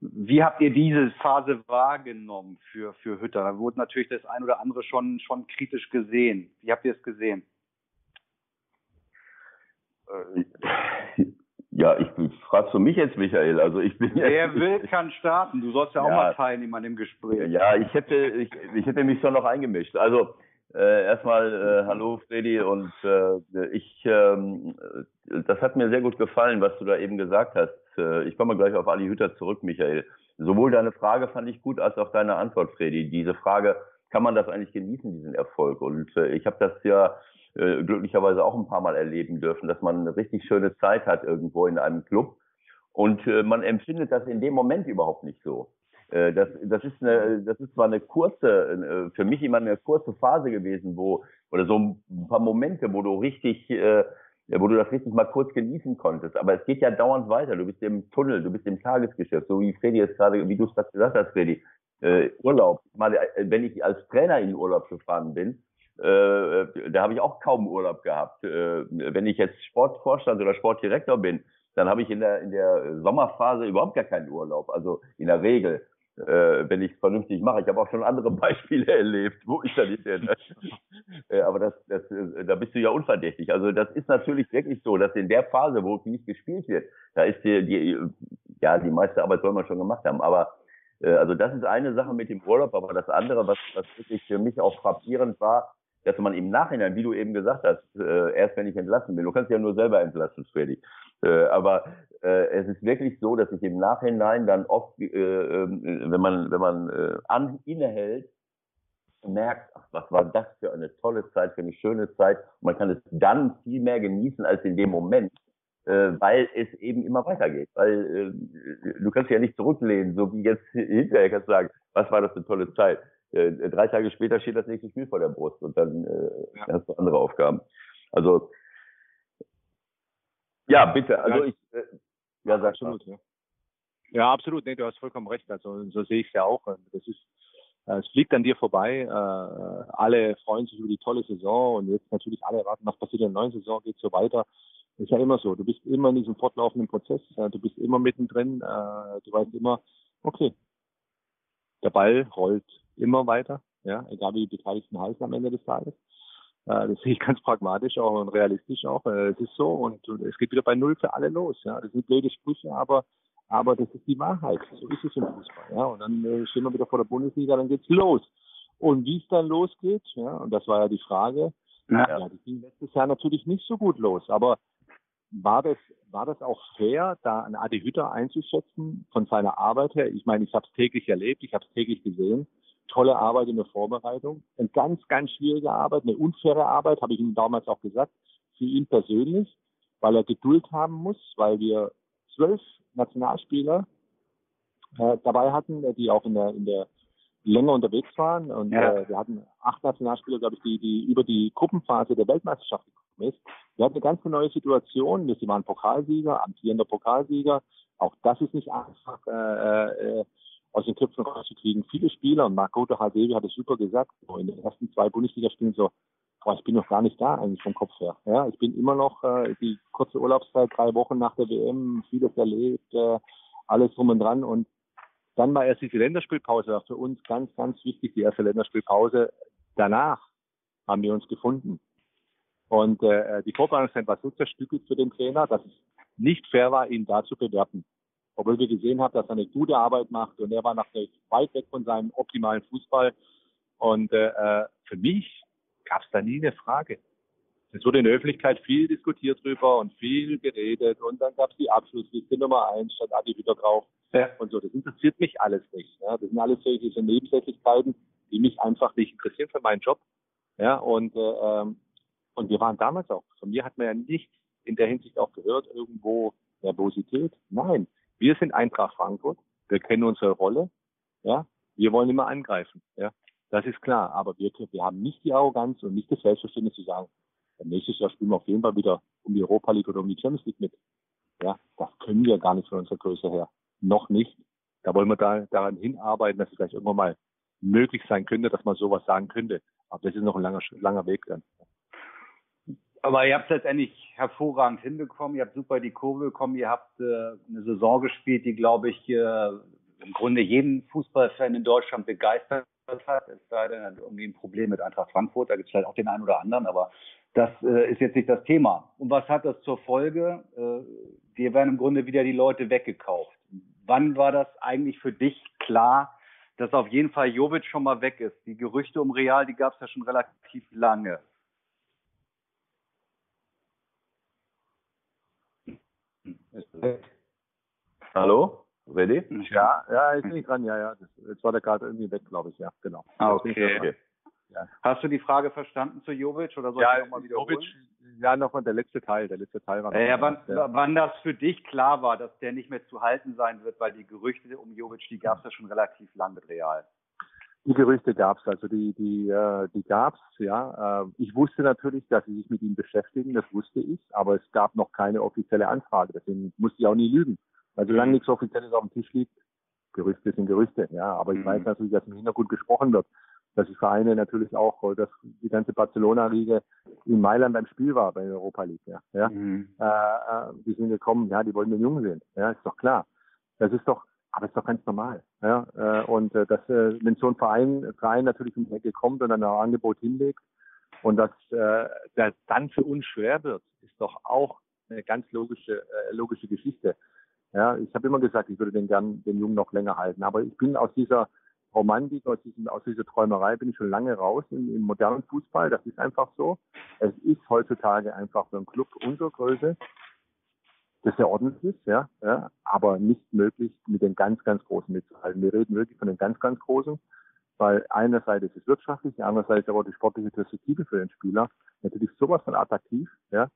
wie habt ihr diese Phase wahrgenommen für, für Hütter? Da wurde natürlich das ein oder andere schon, schon kritisch gesehen. Wie habt ihr es gesehen? Äh, ja, ich fragst du mich jetzt, Michael. Also ich bin Wer jetzt, will, kann starten. Du sollst ja auch ja, mal teilnehmen an dem Gespräch. Ja, ich hätte, ich, ich hätte mich schon noch eingemischt. Also äh, erstmal äh, hallo Freddy und äh, ich, ähm, das hat mir sehr gut gefallen, was du da eben gesagt hast. Äh, ich komme gleich auf Ali Hütter zurück, Michael. Sowohl deine Frage fand ich gut als auch deine Antwort, Freddy. Diese Frage, kann man das eigentlich genießen, diesen Erfolg? Und äh, ich habe das ja äh, glücklicherweise auch ein paar Mal erleben dürfen, dass man eine richtig schöne Zeit hat irgendwo in einem Club und äh, man empfindet das in dem Moment überhaupt nicht so. Äh, das, das, ist eine, das ist zwar eine kurze, äh, für mich immer eine kurze Phase gewesen, wo, oder so ein paar Momente, wo du richtig, äh, wo du das richtig mal kurz genießen konntest. Aber es geht ja dauernd weiter. Du bist im Tunnel, du bist im Tagesgeschäft, so wie Freddy jetzt gerade, wie du es gerade gesagt hast, Freddy. Äh, Urlaub. Mal, wenn ich als Trainer in Urlaub gefahren bin, äh, da habe ich auch kaum Urlaub gehabt. Äh, wenn ich jetzt Sportvorstand oder Sportdirektor bin, dann habe ich in der, in der Sommerphase überhaupt gar keinen Urlaub, also in der Regel äh, wenn ich es vernünftig mache. Ich habe auch schon andere Beispiele erlebt, wo ich da nicht hin. äh, aber das, das, äh, da bist du ja unverdächtig. Also das ist natürlich wirklich so, dass in der Phase, wo nicht gespielt wird, da ist die, die ja die meiste Arbeit soll man schon gemacht haben. Aber äh, also das ist eine Sache mit dem Urlaub, aber das andere, was, was wirklich für mich auch frappierend war, dass man im Nachhinein, wie du eben gesagt hast, äh, erst wenn ich entlassen bin, du kannst ja nur selber entlassen, Freddy. Äh, aber äh, es ist wirklich so, dass ich im Nachhinein dann oft, äh, äh, wenn man, wenn man äh, an, innehält, merkt, ach, was war das für eine tolle Zeit, für eine schöne Zeit. Und man kann es dann viel mehr genießen als in dem Moment, äh, weil es eben immer weitergeht. Weil äh, du kannst ja nicht zurücklehnen, so wie jetzt hinterher kannst du sagen, was war das für eine tolle Zeit. Äh, drei Tage später steht das nächste Spiel vor der Brust und dann äh, ja. hast du andere Aufgaben. Also ja, bitte. Also ja, ich äh, ja, sag absolut, ja. ja, absolut. Nee, du hast vollkommen recht. Also so sehe ich es ja auch. Das ist äh, es fliegt an dir vorbei. Äh, alle freuen sich über die tolle Saison und jetzt natürlich alle erwarten, was passiert in der neuen Saison, geht so weiter. Ist ja immer so. Du bist immer in diesem fortlaufenden Prozess. Du bist immer mittendrin. Du weißt immer, okay, der Ball rollt immer weiter, ja, egal wie die Beteiligten heißen am Ende des Tages. Äh, das sehe ich ganz pragmatisch auch und realistisch auch. Äh, es ist so und, und es geht wieder bei Null für alle los. Ja, das sind blöde Sprüche, aber aber das ist die Wahrheit. So ist es im Fußball. Ja, und dann äh, stehen wir wieder vor der Bundesliga, dann geht's los. Und wie es dann losgeht, ja, und das war ja die Frage, ja, ja die ging letztes Jahr natürlich nicht so gut los. Aber war das, war das auch fair, da einen Adi Hütter einzuschätzen von seiner Arbeit her? Ich meine, ich habe es täglich erlebt, ich habe es täglich gesehen tolle Arbeit in der Vorbereitung, eine ganz, ganz schwierige Arbeit, eine unfaire Arbeit, habe ich ihm damals auch gesagt, für ihn persönlich, weil er Geduld haben muss, weil wir zwölf Nationalspieler äh, dabei hatten, die auch in der, in der länger unterwegs waren. Und ja. äh, wir hatten acht Nationalspieler, glaube ich, die, die über die Gruppenphase der Weltmeisterschaft gekommen ist. Wir hatten eine ganz neue Situation. Wir waren Pokalsieger, amtierender Pokalsieger. Auch das ist nicht einfach äh, äh, aus den Köpfen rauszukriegen. Viele Spieler, und Makoto Hasevi hat es super gesagt, so in den ersten zwei Bundesligaspielen so, boah, ich bin noch gar nicht da eigentlich vom Kopf her. Ja, ich bin immer noch äh, die kurze Urlaubszeit, drei Wochen nach der WM, vieles erlebt, äh, alles drum und dran und dann war erst diese Länderspielpause, für uns ganz, ganz wichtig, die erste Länderspielpause. Danach haben wir uns gefunden. Und äh, die Vorbereitungszeit war so zerstückelt für den Trainer, dass es nicht fair war, ihn da zu bewerten. Obwohl wir gesehen haben, dass er eine gute Arbeit macht und er war nachher weit weg von seinem optimalen Fußball. Und äh, äh für mich gab es da nie eine Frage. Es wurde in der Öffentlichkeit viel diskutiert drüber und viel geredet und dann gab es die Abschlussliste Nummer eins, statt Adi wieder drauf ja. und so. Das interessiert mich alles nicht. Ja. Das sind alles solche so Nebensächlichkeiten, die mich einfach nicht interessieren für meinen Job. Ja, und, äh, ähm, und wir waren damals auch, von mir hat man ja nichts in der Hinsicht auch gehört, irgendwo Nervosität. Nein, wir sind Eintracht Frankfurt, wir kennen unsere Rolle, ja, wir wollen immer angreifen, ja. Das ist klar, aber wir, wir haben nicht die Arroganz und nicht das Selbstverständnis zu sagen, nächstes Jahr spielen wir auf jeden Fall wieder um die Europa League oder um die Champions League mit. Ja, das können wir gar nicht von unserer Größe her. Noch nicht. Da wollen wir da, daran hinarbeiten, dass es vielleicht irgendwann mal möglich sein könnte, dass man sowas sagen könnte. Aber das ist noch ein langer, langer Weg dann. Aber ihr habt es letztendlich hervorragend hinbekommen. Ihr habt super die Kurve bekommen. Ihr habt äh, eine Saison gespielt, die, glaube ich, äh, im Grunde jeden Fußballfan in Deutschland begeistert hat. Es sei denn, irgendwie ein Problem mit Eintracht Frankfurt. Da gibt es vielleicht auch den einen oder anderen. Aber das äh, ist jetzt nicht das Thema. Und was hat das zur Folge? Äh, dir werden im Grunde wieder die Leute weggekauft. Wann war das eigentlich für dich klar, dass auf jeden Fall Jovic schon mal weg ist? Die Gerüchte um Real, die gab es ja schon relativ lange. Hallo? Ready? Ja, ja, ich bin nicht dran, ja, ja. Das, jetzt war der gerade irgendwie weg, glaube ich, ja, genau. Ah, okay. okay. Ja. Hast du die Frage verstanden zu Jovic oder soll ja, ich nochmal wiederholen? Jovic, ja, nochmal der letzte Teil. Der letzte Teil war. Ja, wann, wann das für dich klar war, dass der nicht mehr zu halten sein wird, weil die Gerüchte um Jovic, die gab es ja schon relativ lang mit Real. Die Gerüchte gab es, also die, die, äh, die gab es, ja. Äh, ich wusste natürlich, dass sie sich mit ihm beschäftigen, das wusste ich, aber es gab noch keine offizielle Anfrage, deswegen musste ich auch nie lügen. Weil solange mhm. nichts Offizielles auf dem Tisch liegt, Gerüchte sind Gerüchte, ja. Aber ich mhm. weiß natürlich, dass im Hintergrund gesprochen wird dass die Vereine natürlich auch, dass die ganze Barcelona-Riege in Mailand beim Spiel war bei der Europa League. Ja, ja. Mhm. Äh, äh, die sind gekommen, ja, die wollen den Jungen sehen. Ja, ist doch klar. Das ist doch, aber ist doch ganz normal. Ja, äh, und äh, dass, äh, wenn so ein Verein, Verein natürlich um die Ecke kommt und dann ein Angebot hinlegt und dass das dann für uns schwer wird, ist doch auch eine ganz logische, logische Geschichte. Ja, ich habe immer gesagt, ich würde den gern den Jungen noch länger halten, aber ich bin aus dieser Romantik, aus, diesem, aus dieser Träumerei bin ich schon lange raus im, im modernen Fußball. Das ist einfach so. Es ist heutzutage einfach so ein Club unserer Größe, das sehr ordentlich ist, ja, ja, aber nicht möglich, mit den ganz, ganz Großen mitzuhalten. Wir reden wirklich von den ganz, ganz Großen, weil einerseits ist es wirtschaftlich, andererseits aber die sportliche Perspektive für den Spieler natürlich sowas von attraktiv, ja,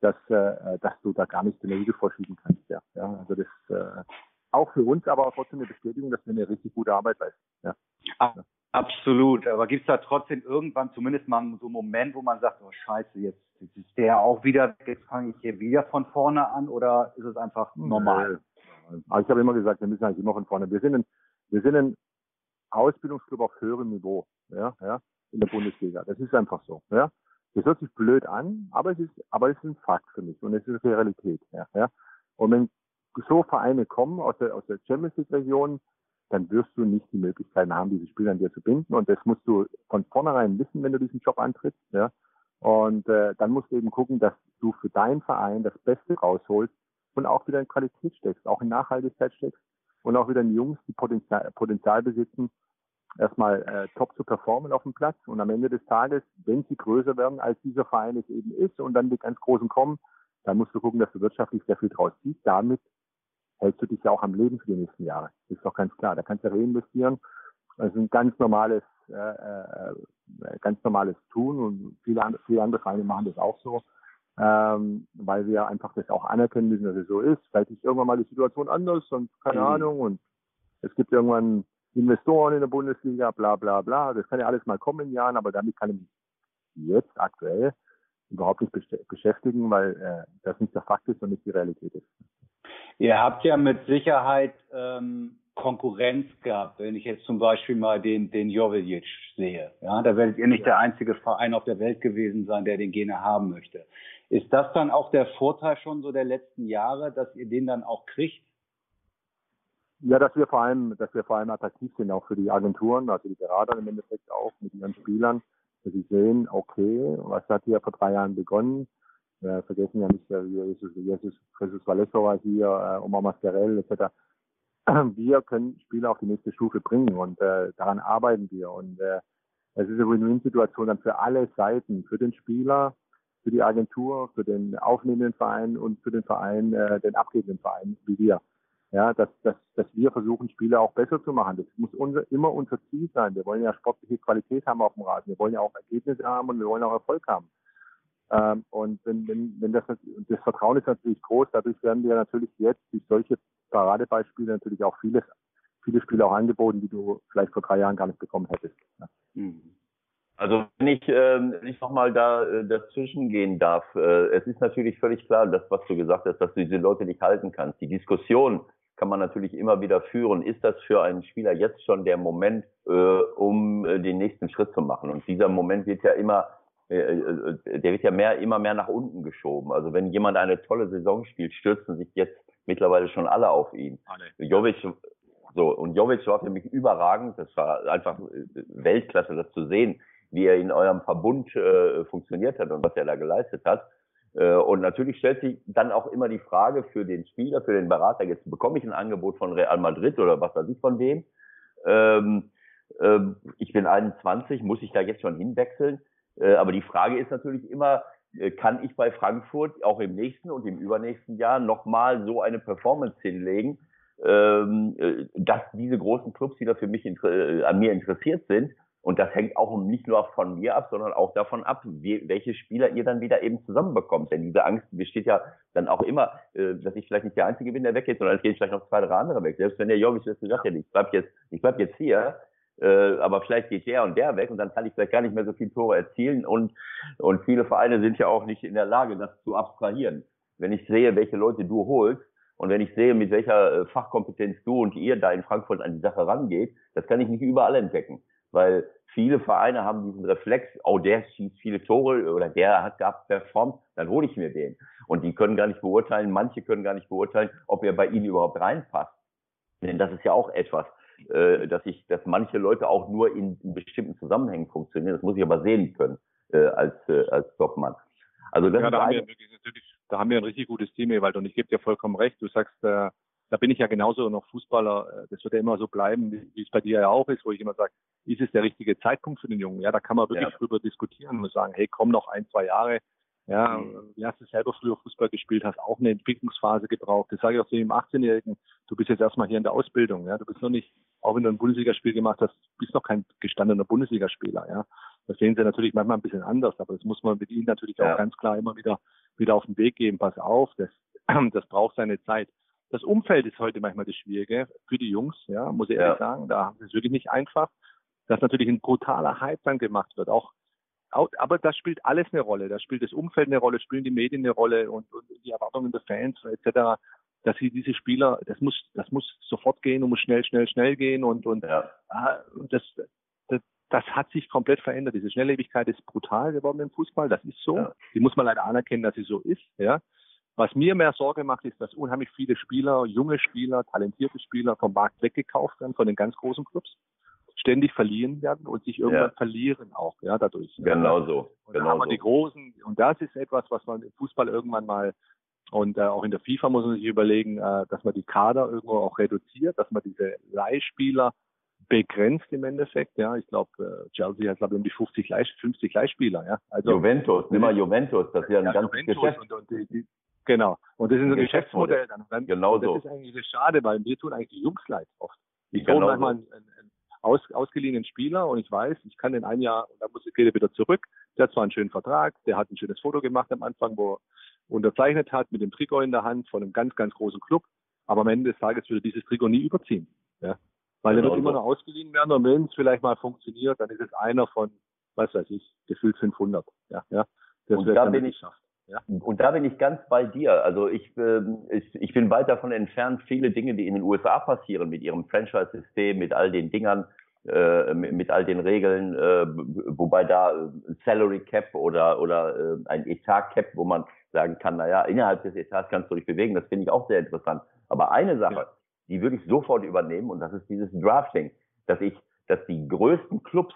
dass, äh, dass du da gar nicht den Riegel vorschieben kannst, ja. ja also das, äh, auch für uns, aber auch trotzdem eine Bestätigung, dass wir eine richtig gute Arbeit leisten. Ja. Absolut. Aber gibt es da trotzdem irgendwann zumindest mal so einen Moment, wo man sagt, oh Scheiße, jetzt, jetzt ist der auch wieder, jetzt fange ich hier wieder von vorne an oder ist es einfach normal? Also ich habe immer gesagt, wir müssen eigentlich immer von vorne. Wir sind ein, wir sind ein Ausbildungsclub auf höherem Niveau, ja, ja, in der Bundesliga. Das ist einfach so, ja. Das hört sich blöd an, aber es ist, aber es ist ein Fakt für mich und es ist eine Realität, ja, ja. Und wenn so Vereine kommen aus der, aus der Champions League Region, dann wirst du nicht die Möglichkeiten haben, diese Spieler an dir zu binden. Und das musst du von vornherein wissen, wenn du diesen Job antrittst. Ja. Und äh, dann musst du eben gucken, dass du für deinen Verein das Beste rausholst und auch wieder in Qualität steckst, auch in Nachhaltigkeit steckst und auch wieder in Jungs, die Potenzial, Potenzial besitzen, erstmal äh, top zu performen auf dem Platz. Und am Ende des Tages, wenn sie größer werden, als dieser Verein es eben ist und dann die ganz Großen kommen, dann musst du gucken, dass du wirtschaftlich sehr viel draus ziehst. Damit hältst du dich ja auch am Leben für die nächsten Jahre. Das ist doch ganz klar. Da kannst du reinvestieren. Das ist ein ganz normales, äh, äh, ganz normales Tun und viele, andere, viele andere Vereine machen das auch so, ähm, weil wir einfach das auch anerkennen müssen, dass es so ist. Vielleicht ist irgendwann mal die Situation anders und keine mhm. Ahnung und es gibt irgendwann Investoren in der Bundesliga, bla bla bla. Das kann ja alles mal kommen in Jahren, aber damit kann ich mich jetzt aktuell überhaupt nicht beschäftigen, weil äh, das nicht der Fakt ist und nicht die Realität ist. Ihr habt ja mit Sicherheit ähm, Konkurrenz gehabt, wenn ich jetzt zum Beispiel mal den, den Jovic sehe. Ja, da werdet ihr nicht ja. der einzige Verein auf der Welt gewesen sein, der den gerne haben möchte. Ist das dann auch der Vorteil schon so der letzten Jahre, dass ihr den dann auch kriegt? Ja, dass wir vor allem, dass wir vor allem attraktiv sind, auch für die Agenturen, also die Berater im Endeffekt auch mit ihren Spielern, dass sie sehen, okay, was hat hier vor drei Jahren begonnen? Wir vergessen ja nicht, äh, Jesus, Jesus, Jesus Valesso war hier, äh, Omar Mascarell etc. Wir können Spieler auf die nächste Stufe bringen und äh, daran arbeiten wir. Und äh, es ist eine Win-Win-Situation dann für alle Seiten, für den Spieler, für die Agentur, für den aufnehmenden Verein und für den Verein, äh, den abgebenden Verein wie wir ja, dass, dass, dass wir versuchen, Spiele auch besser zu machen. Das muss unser, immer unser Ziel sein. Wir wollen ja sportliche Qualität haben auf dem Rasen. Wir wollen ja auch Ergebnisse haben und wir wollen auch Erfolg haben. Ähm, und wenn, wenn, wenn das, das Vertrauen ist natürlich groß, dadurch werden wir natürlich jetzt durch solche Paradebeispiele natürlich auch vieles, viele Spiele auch angeboten, die du vielleicht vor drei Jahren gar nicht bekommen hättest. Ja. Mhm. Also wenn ich, äh, ich nochmal da äh, dazwischen gehen darf, äh, es ist natürlich völlig klar, das, was du gesagt hast, dass du diese Leute nicht halten kannst. Die Diskussion kann man natürlich immer wieder führen. Ist das für einen Spieler jetzt schon der Moment, äh, um äh, den nächsten Schritt zu machen? Und dieser Moment wird ja immer, der wird ja mehr, immer mehr nach unten geschoben. Also wenn jemand eine tolle Saison spielt, stürzen sich jetzt mittlerweile schon alle auf ihn. Alle. Jovic, so, und Jovic war für mich überragend. Das war einfach äh, Weltklasse, das zu sehen, wie er in eurem Verbund äh, funktioniert hat und was er da geleistet hat. Äh, und natürlich stellt sich dann auch immer die Frage für den Spieler, für den Berater, jetzt bekomme ich ein Angebot von Real Madrid oder was weiß ich von wem. Ähm, ähm, ich bin 21, muss ich da jetzt schon hinwechseln? Äh, aber die Frage ist natürlich immer, äh, kann ich bei Frankfurt auch im nächsten und im übernächsten Jahr nochmal so eine Performance hinlegen, ähm, äh, dass diese großen Clubs, die da für mich an mir interessiert sind, und das hängt auch nicht nur von mir ab, sondern auch davon ab, welche Spieler ihr dann wieder eben zusammenbekommt. Denn diese Angst besteht ja dann auch immer, dass ich vielleicht nicht der Einzige bin, der weggeht, sondern es gehen vielleicht noch zwei, drei andere weg. Selbst wenn der Jovic jetzt gesagt hätte, ich bleib jetzt, ich bleib jetzt hier, äh, aber vielleicht geht der und der weg und dann kann ich vielleicht gar nicht mehr so viel Tore erzielen und, und viele Vereine sind ja auch nicht in der Lage, das zu abstrahieren. Wenn ich sehe, welche Leute du holst, und wenn ich sehe, mit welcher äh, Fachkompetenz du und ihr da in Frankfurt an die Sache rangeht, das kann ich nicht überall entdecken weil viele Vereine haben diesen Reflex, oh, der schießt viele Tore oder der hat gehabt performt, dann hole ich mir den. Und die können gar nicht beurteilen, manche können gar nicht beurteilen, ob er bei ihnen überhaupt reinpasst. Denn das ist ja auch etwas, äh, dass ich, dass manche Leute auch nur in, in bestimmten Zusammenhängen funktionieren. Das muss ich aber sehen können äh, als äh, als Topmann. Also das ja, da haben wir wirklich natürlich, da haben wir ein richtig gutes Team, Ewald, und ich gebe dir vollkommen recht. Du sagst, äh, da bin ich ja genauso noch Fußballer. Äh, das wird ja immer so bleiben, wie es bei dir ja auch ist, wo ich immer sage, ist es der richtige Zeitpunkt für den Jungen? Ja, da kann man wirklich ja. drüber diskutieren und sagen, hey, komm noch ein, zwei Jahre. Ja, mhm. wie hast du selber früher Fußball gespielt, hast auch eine Entwicklungsphase gebraucht. Das sage ich auch zu dem 18-Jährigen. Du bist jetzt erstmal hier in der Ausbildung. Ja, du bist noch nicht, auch wenn du ein Bundesligaspiel gemacht hast, bist noch kein gestandener Bundesligaspieler. Ja, das sehen sie natürlich manchmal ein bisschen anders, aber das muss man mit ihnen natürlich ja. auch ganz klar immer wieder, wieder auf den Weg geben. Pass auf, das, das braucht seine Zeit. Das Umfeld ist heute manchmal das Schwierige für die Jungs, ja, muss ich ehrlich ja. sagen. Da ist es wirklich nicht einfach, dass natürlich ein brutaler Hype dann gemacht wird. Auch, aber das spielt alles eine Rolle. Da spielt das Umfeld eine Rolle, spielen die Medien eine Rolle und, und die Erwartungen der Fans etc. Dass sie diese Spieler, das muss, das muss sofort gehen und muss schnell, schnell, schnell gehen und und, ja. und das, das, das hat sich komplett verändert. Diese Schnelllebigkeit ist brutal geworden im Fußball. Das ist so. Ja. Die muss man leider anerkennen, dass sie so ist. Ja. Was mir mehr Sorge macht, ist, dass unheimlich viele Spieler, junge Spieler, talentierte Spieler vom Markt weggekauft werden von den ganz großen Clubs, ständig verliehen werden und sich irgendwann ja. verlieren auch, ja, dadurch. Genau so. Und genau da haben wir so. die großen, und das ist etwas, was man im Fußball irgendwann mal und äh, auch in der FIFA muss man sich überlegen, äh, dass man die Kader irgendwo auch reduziert, dass man diese Leihspieler begrenzt im Endeffekt. Ja, ich glaube, äh, Chelsea hat glaube ich um die 50 Leih, 50 Leihspieler. Ja, also Juventus, nimm mal Juventus, das ist ja ein ja, ganzes Juventus Geschäft. Und, und die, die, Genau. Und das ist ein Geschäftsmodell. Dann. dann genau das so. ist eigentlich schade, weil wir tun eigentlich die Jungs leid oft. Die genau manchmal so. Ein, ein, aus, ausgeliehenen Spieler und ich weiß, ich kann in einem Jahr, da muss ich wieder zurück. Der hat zwar einen schönen Vertrag, der hat ein schönes Foto gemacht am Anfang, wo er unterzeichnet hat mit dem Trikot in der Hand von einem ganz, ganz großen Club, aber am Ende des Tages würde dieses Trikot nie überziehen. Ja? Weil genau er wird immer noch ausgeliehen werden und wenn es vielleicht mal funktioniert, dann ist es einer von, was weiß ich, gefühlt 500. Ja, ja. Das und da bin ich, geschafft. Ja. Und da bin ich ganz bei dir. Also ich, äh, ich, ich bin weit davon entfernt, viele Dinge, die in den USA passieren, mit ihrem Franchise-System, mit all den Dingern, äh, mit, mit all den Regeln, äh, wobei da Salary Cap oder, oder äh, ein Etat Cap, wo man sagen kann, naja, innerhalb des Etats kannst du dich bewegen, das finde ich auch sehr interessant. Aber eine Sache, ja. die würde ich sofort übernehmen und das ist dieses Drafting, dass ich, dass die größten Clubs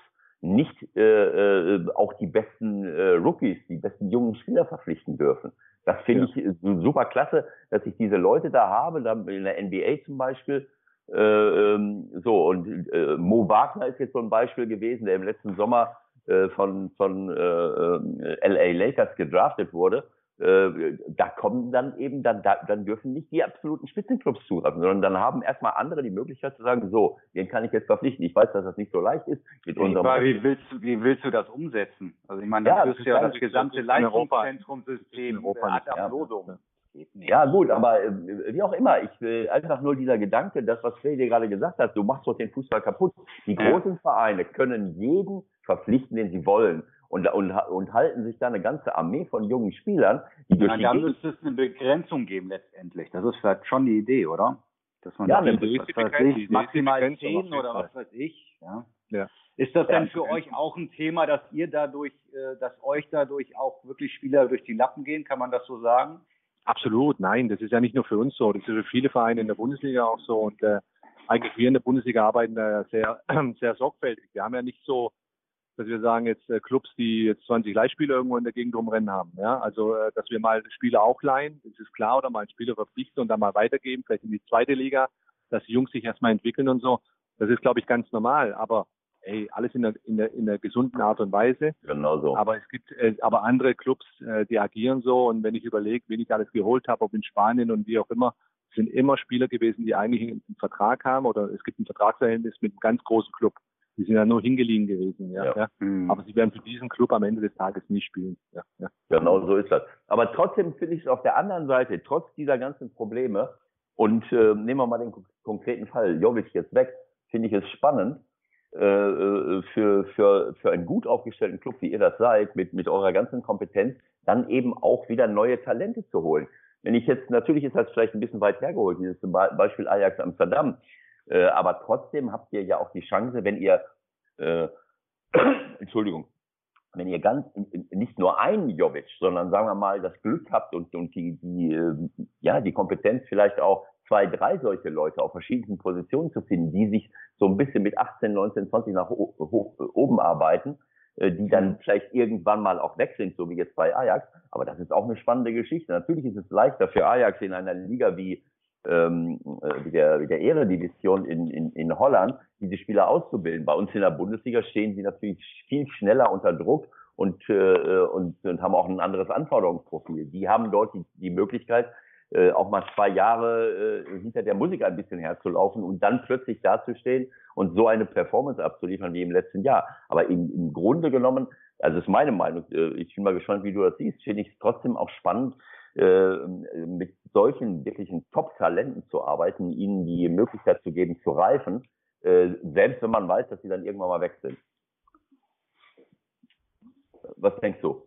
nicht äh, äh, auch die besten äh, Rookies, die besten jungen Spieler verpflichten dürfen. Das finde ja. ich super klasse, dass ich diese Leute da habe, da in der NBA zum Beispiel. Äh, ähm, so, und äh, Mo Wagner ist jetzt so ein Beispiel gewesen, der im letzten Sommer äh, von, von äh, äh LA Lakers gedraftet wurde äh, da kommen dann eben, dann, da, dann dürfen nicht die absoluten Spitzenclubs zugreifen, sondern dann haben erstmal andere die Möglichkeit zu sagen, so, den kann ich jetzt verpflichten. Ich weiß, dass das nicht so leicht ist. Mit unserem aber wie willst du, wie willst du das umsetzen? Also ich meine, das ja, ist ja das, das gesamte Leistungszentrumsystem ad absurdum. Ja, gut, aber äh, wie auch immer, ich will einfach nur dieser Gedanke, das, was Freddy dir gerade gesagt hat, du machst doch den Fußball kaputt. Die großen. Vereine können jeden verpflichten, den sie wollen und, und, und halten sich da eine ganze Armee von jungen Spielern, die durch ja, die da müsste es eine Begrenzung geben letztendlich. Das ist vielleicht schon die Idee, oder? Dass man ja, eine was maximal zehn oder was weiß ich. Ja. ja. Ist das denn für euch auch ein Thema, dass ihr dadurch, äh, dass euch dadurch auch wirklich Spieler durch die Lappen gehen? Kann man das so sagen? Absolut, nein, das ist ja nicht nur für uns so, das ist für viele Vereine in der Bundesliga auch so und äh, eigentlich wir in der Bundesliga arbeiten da sehr, sehr sorgfältig. Wir haben ja nicht so dass wir sagen jetzt äh, Clubs, die jetzt 20 Leihspieler irgendwo in der Gegend rumrennen haben. Ja, also äh, dass wir mal Spieler auch leihen, das ist klar, oder mal einen Spieler verpflichten und dann mal weitergeben, vielleicht in die zweite Liga, dass die Jungs sich erstmal entwickeln und so. Das ist, glaube ich, ganz normal. Aber ey, alles in der, in der, in der gesunden Art und Weise. Genau so. Aber es gibt äh, aber andere Clubs, äh, die agieren so und wenn ich überlege, wen ich alles geholt habe, ob in Spanien und wie auch immer, sind immer Spieler gewesen, die eigentlich einen Vertrag haben oder es gibt ein Vertragsverhältnis mit einem ganz großen Club. Die sind ja nur hingeliehen gewesen, ja. ja. ja. Mhm. Aber sie werden für diesen Club am Ende des Tages nicht spielen. Ja, ja. Genau so ist das. Aber trotzdem finde ich es auf der anderen Seite, trotz dieser ganzen Probleme, und äh, nehmen wir mal den konkreten Fall, Jovic jetzt weg, finde ich es spannend, äh, äh, für, für, für einen gut aufgestellten Club, wie ihr das seid, mit, mit eurer ganzen Kompetenz, dann eben auch wieder neue Talente zu holen. Wenn ich jetzt, natürlich ist das vielleicht ein bisschen weit hergeholt, dieses Beispiel Ajax Amsterdam, äh, aber trotzdem habt ihr ja auch die Chance, wenn ihr, äh, Entschuldigung, wenn ihr ganz nicht nur einen Jovic, sondern sagen wir mal das Glück habt und, und die, die, äh, ja, die Kompetenz vielleicht auch zwei, drei solche Leute auf verschiedenen Positionen zu finden, die sich so ein bisschen mit 18, 19, 20 nach oben arbeiten, äh, die dann mhm. vielleicht irgendwann mal auch weg sind, so wie jetzt bei Ajax. Aber das ist auch eine spannende Geschichte. Natürlich ist es leichter für Ajax in einer Liga wie ähm, äh, der, der Eredivision in, in, in Holland, diese Spieler auszubilden. Bei uns in der Bundesliga stehen sie natürlich viel schneller unter Druck und, äh, und, und haben auch ein anderes Anforderungsprofil. Die haben dort die, die Möglichkeit, äh, auch mal zwei Jahre äh, hinter der Musik ein bisschen herzulaufen und dann plötzlich dazustehen und so eine Performance abzuliefern wie im letzten Jahr. Aber im, im Grunde genommen, also ist meine Meinung, äh, ich bin mal gespannt, wie du das siehst, finde ich es trotzdem auch spannend, äh, mit solchen wirklichen Top-Talenten zu arbeiten, ihnen die Möglichkeit zu geben, zu reifen, äh, selbst wenn man weiß, dass sie dann irgendwann mal weg sind. Was denkst du?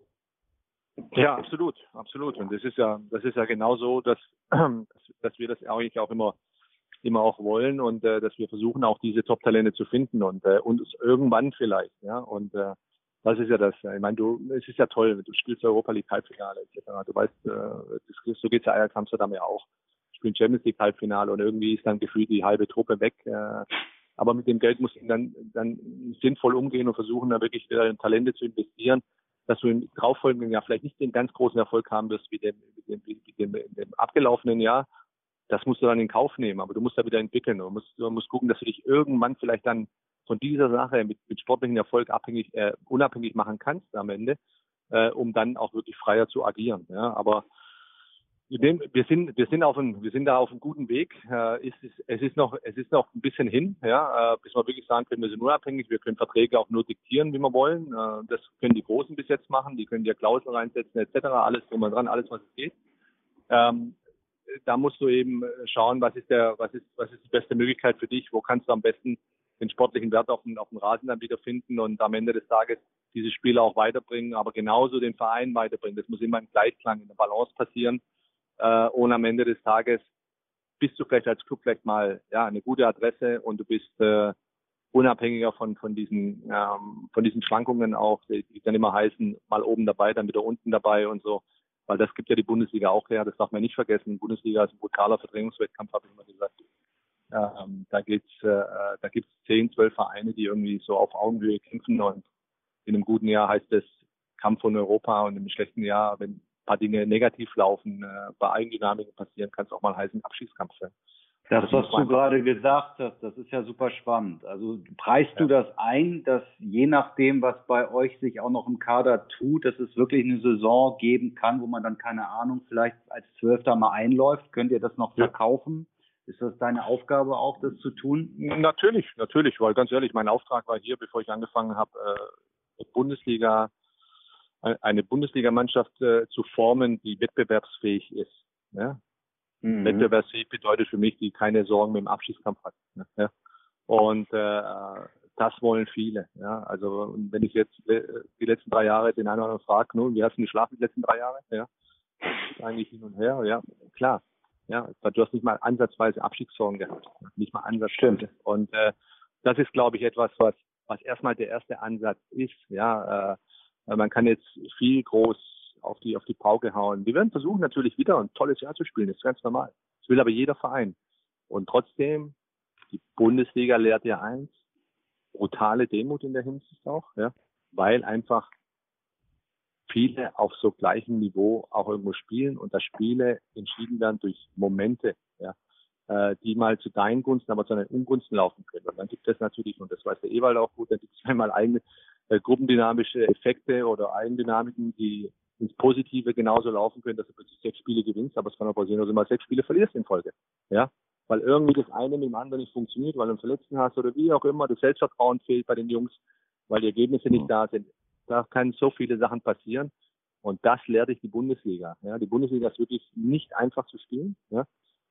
Ja, absolut, absolut. Und das ist ja, das ist ja genau so, dass, dass wir das eigentlich auch immer, immer auch wollen und äh, dass wir versuchen, auch diese Top-Talente zu finden und äh, uns irgendwann vielleicht, ja. Und äh, das ist ja das. Ich meine, du, es ist ja toll, du spielst Europa League Halbfinale etc. Du weißt, äh, das, so geht's ja Ajax Amsterdam ja auch. Spielen Champions League Halbfinale und irgendwie ist dann gefühlt die halbe Truppe weg. Äh, aber mit dem Geld musst du dann, dann sinnvoll umgehen und versuchen, da wirklich wieder in Talente zu investieren, dass du im darauffolgenden Jahr vielleicht nicht den ganz großen Erfolg haben wirst wie dem, wie dem, wie dem, wie dem abgelaufenen Jahr. Das musst du dann in Kauf nehmen, aber du musst da wieder entwickeln. Du musst, du musst gucken, dass du dich irgendwann vielleicht dann von dieser Sache mit, mit sportlichen Erfolg abhängig, äh, unabhängig machen kannst am Ende, äh, um dann auch wirklich freier zu agieren. Ja, aber wir sind, wir sind auf einem, wir sind da auf einem guten Weg. Äh, es, ist, es ist noch, es ist noch ein bisschen hin, ja, äh, bis wir wirklich sagen können, wir sind unabhängig. Wir können Verträge auch nur diktieren, wie wir wollen. Äh, das können die Großen bis jetzt machen. Die können ja Klauseln reinsetzen, etc. Alles drum und dran, alles was es geht. Ähm, da musst du eben schauen, was ist der, was ist, was ist die beste Möglichkeit für dich? Wo kannst du am besten den sportlichen Wert auf dem, auf dem Rasen dann wieder finden und am Ende des Tages diese Spieler auch weiterbringen, aber genauso den Verein weiterbringen. Das muss immer im Gleichklang, in der Balance passieren. Äh, und am Ende des Tages bist du vielleicht als Club vielleicht mal ja eine gute Adresse und du bist äh, unabhängiger von von diesen ähm, von diesen Schwankungen auch, die, die dann immer heißen, mal oben dabei, dann wieder unten dabei und so, weil das gibt ja die Bundesliga auch her, das darf man nicht vergessen. Die Bundesliga ist ein brutaler Verdrängungswettkampf, habe ich immer gesagt. Ähm, da geht's, äh, da gibt's zehn, zwölf Vereine, die irgendwie so auf Augenhöhe kämpfen und in einem guten Jahr heißt es Kampf von Europa und im schlechten Jahr, wenn paar Dinge negativ laufen, äh, bei Eigendynamiken passieren, kann es auch mal heißen Abschießkampf sein. Das, was du gerade gesagt hast, das ist ja super spannend. Also preist ja. du das ein, dass je nachdem, was bei euch sich auch noch im Kader tut, dass es wirklich eine Saison geben kann, wo man dann keine Ahnung, vielleicht als Zwölfter mal einläuft? Könnt ihr das noch ja. verkaufen? Ist das deine Aufgabe auch, das zu tun? Natürlich, natürlich, weil ganz ehrlich, mein Auftrag war hier, bevor ich angefangen habe, äh, Bundesliga eine Bundesligamannschaft äh, zu formen, die wettbewerbsfähig ist. Ja? Mhm. Wettbewerbsfähig bedeutet für mich, die keine Sorgen mit dem Abschießkampf hat. Ja? Und äh, das wollen viele. Ja? Also wenn ich jetzt äh, die letzten drei Jahre den einen oder anderen frage, nun, wie hast du geschlafen die letzten drei Jahre? Ja? Eigentlich hin und her, ja, klar. Ja, du hast nicht mal ansatzweise Abstiegssorgen gehabt. Nicht mal ansatzweise. Und äh, das ist, glaube ich, etwas, was, was erstmal der erste Ansatz ist. Ja, äh, man kann jetzt viel groß auf die, auf die Pauke hauen. Wir werden versuchen natürlich wieder ein tolles Jahr zu spielen, das ist ganz normal. Das will aber jeder Verein. Und trotzdem, die Bundesliga lehrt ja eins, brutale Demut in der Hinsicht auch, ja, weil einfach viele auf so gleichem Niveau auch irgendwo spielen und das Spiele entschieden werden durch Momente, ja, äh, die mal zu deinen Gunsten, aber zu deinen Ungunsten laufen können. Und dann gibt es natürlich, und das weiß der Ewald auch gut, dann gibt es einmal eigene äh, gruppendynamische Effekte oder Eigendynamiken, die ins Positive genauso laufen können, dass du plötzlich sechs Spiele gewinnst, aber es kann auch passieren, dass du mal sechs Spiele verlierst in Folge. Ja, weil irgendwie das eine mit dem anderen nicht funktioniert, weil du einen Verletzten hast oder wie auch immer, das Selbstvertrauen fehlt bei den Jungs, weil die Ergebnisse nicht mhm. da sind. Da können so viele Sachen passieren. Und das lehrt dich die Bundesliga. Ja, die Bundesliga ist wirklich nicht einfach zu spielen. Ja,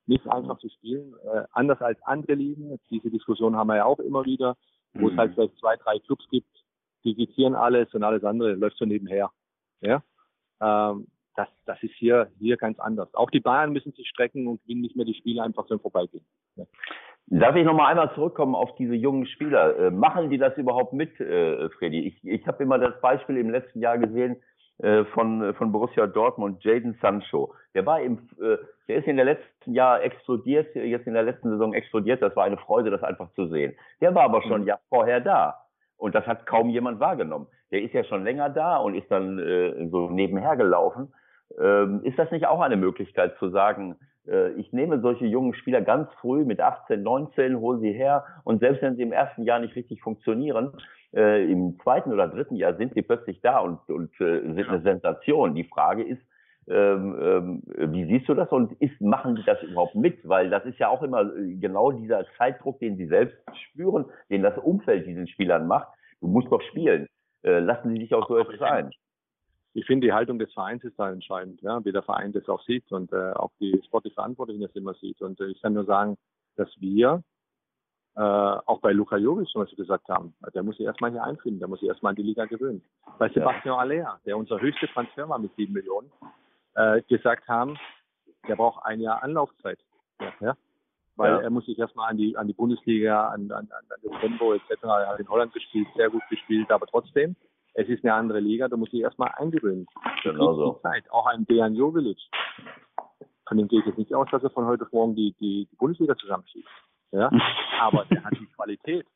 nicht einfach zu spielen. Äh, anders als andere Ligen. Diese Diskussion haben wir ja auch immer wieder, wo mhm. es halt vielleicht zwei, drei Clubs gibt, digitieren alles und alles andere läuft so nebenher. Ja, ähm, das, das ist hier, hier ganz anders. Auch die Bayern müssen sich strecken und gewinnen nicht mehr die Spiele einfach so im Vorbeigehen. Ja. Darf ich nochmal einmal zurückkommen auf diese jungen Spieler? Äh, machen die das überhaupt mit, äh, Freddy? Ich, ich habe immer das Beispiel im letzten Jahr gesehen äh, von, von Borussia Dortmund, Jaden Sancho. Der war im, äh, der ist in der letzten Jahr explodiert, jetzt in der letzten Saison explodiert. Das war eine Freude, das einfach zu sehen. Der war aber schon mhm. ja vorher da. Und das hat kaum jemand wahrgenommen. Der ist ja schon länger da und ist dann äh, so nebenher gelaufen. Ähm, ist das nicht auch eine Möglichkeit zu sagen, ich nehme solche jungen Spieler ganz früh mit 18, 19, hole sie her und selbst wenn sie im ersten Jahr nicht richtig funktionieren, äh, im zweiten oder dritten Jahr sind sie plötzlich da und, und äh, sind eine Sensation. Die Frage ist, ähm, ähm, wie siehst du das und ist, machen die das überhaupt mit? Weil das ist ja auch immer äh, genau dieser Zeitdruck, den sie selbst spüren, den das Umfeld diesen Spielern macht. Du musst doch spielen. Äh, lassen sie sich auch so etwas ein? Ich finde, die Haltung des Vereins ist da entscheidend, ja, wie der Verein das auch sieht und äh, auch die sportliche Verantwortlichen das immer sieht. Und äh, ich kann nur sagen, dass wir äh, auch bei Luka Jovic was wir gesagt haben, der muss sich erstmal hier einfinden, der muss sich erstmal an die Liga gewöhnen. Bei Sebastian ja. Der unser höchster Transfer war mit sieben Millionen, äh, gesagt haben, der braucht ein Jahr Anlaufzeit. Ja, ja? Weil ja. er muss sich erstmal an die, an die Bundesliga, an, an, an das Tempo etc. Er hat in Holland gespielt, sehr gut gespielt, aber trotzdem, es ist eine andere Liga, da muss ich erstmal eingewöhnen. Genau so. Zeit. Auch ein Dejan Jovilic. Von dem gehe ich jetzt nicht aus, dass er von heute auf morgen die, die, die Bundesliga zusammenschiebt. Ja? aber er hat die Qualität.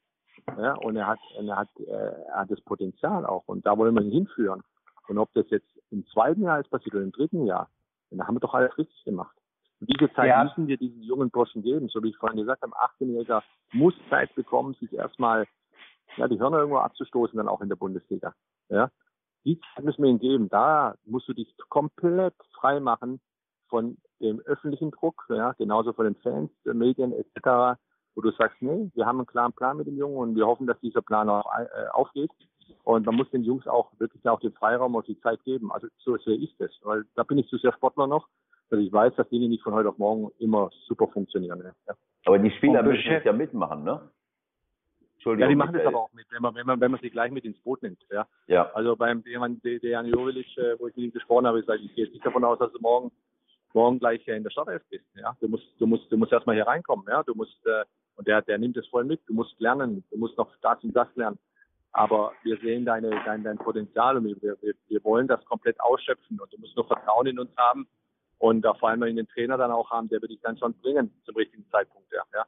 Ja, und er hat, er hat, äh, er hat das Potenzial auch. Und da wollen wir ihn hinführen. Und ob das jetzt im zweiten Jahr ist passiert oder im dritten Jahr, dann haben wir doch alles richtig gemacht. Und diese Zeit ja. müssen wir diesen jungen Burschen geben. So wie ich vorhin gesagt habe, 18-Jähriger muss Zeit bekommen, sich erstmal ja, die Hörner irgendwo abzustoßen, dann auch in der Bundesliga. Ja? Die Zeit müssen wir ihnen geben. Da musst du dich komplett frei machen von dem öffentlichen Druck, ja, genauso von den Fans, den Medien etc., wo du sagst, nee, wir haben einen klaren Plan mit dem Jungen und wir hoffen, dass dieser Plan auch äh, aufgeht. Und man muss den Jungs auch wirklich auch den Freiraum und die Zeit geben. Also so sehe ich das, weil da bin ich zu sehr Sportler noch, dass ich weiß, dass Dinge nicht von heute auf morgen immer super funktionieren. Ja. Aber die Spieler müssen jetzt ja mitmachen, ne? Entschuldigung. Ja, die machen das aber auch mit, wenn man, wenn man, wenn man sie gleich mit ins Boot nimmt. Ja. ja. Also beim jemand, der Jan Jovilic, äh, wo ich mit ihm gesprochen habe, ich sage, ich gehe jetzt nicht davon aus, dass du morgen, morgen gleich in der Startelf bist. Ja. Du musst, du musst, du musst erstmal hier reinkommen. Ja. Du musst, äh, und der, der nimmt es voll mit. Du musst lernen. Du musst noch das und das lernen. Aber wir sehen deine, dein, dein Potenzial und wir, wir, wir wollen das komplett ausschöpfen und du musst nur Vertrauen in uns haben und vor allem in den Trainer dann auch haben, der wird dich dann schon bringen zum richtigen Zeitpunkt. Ja. ja.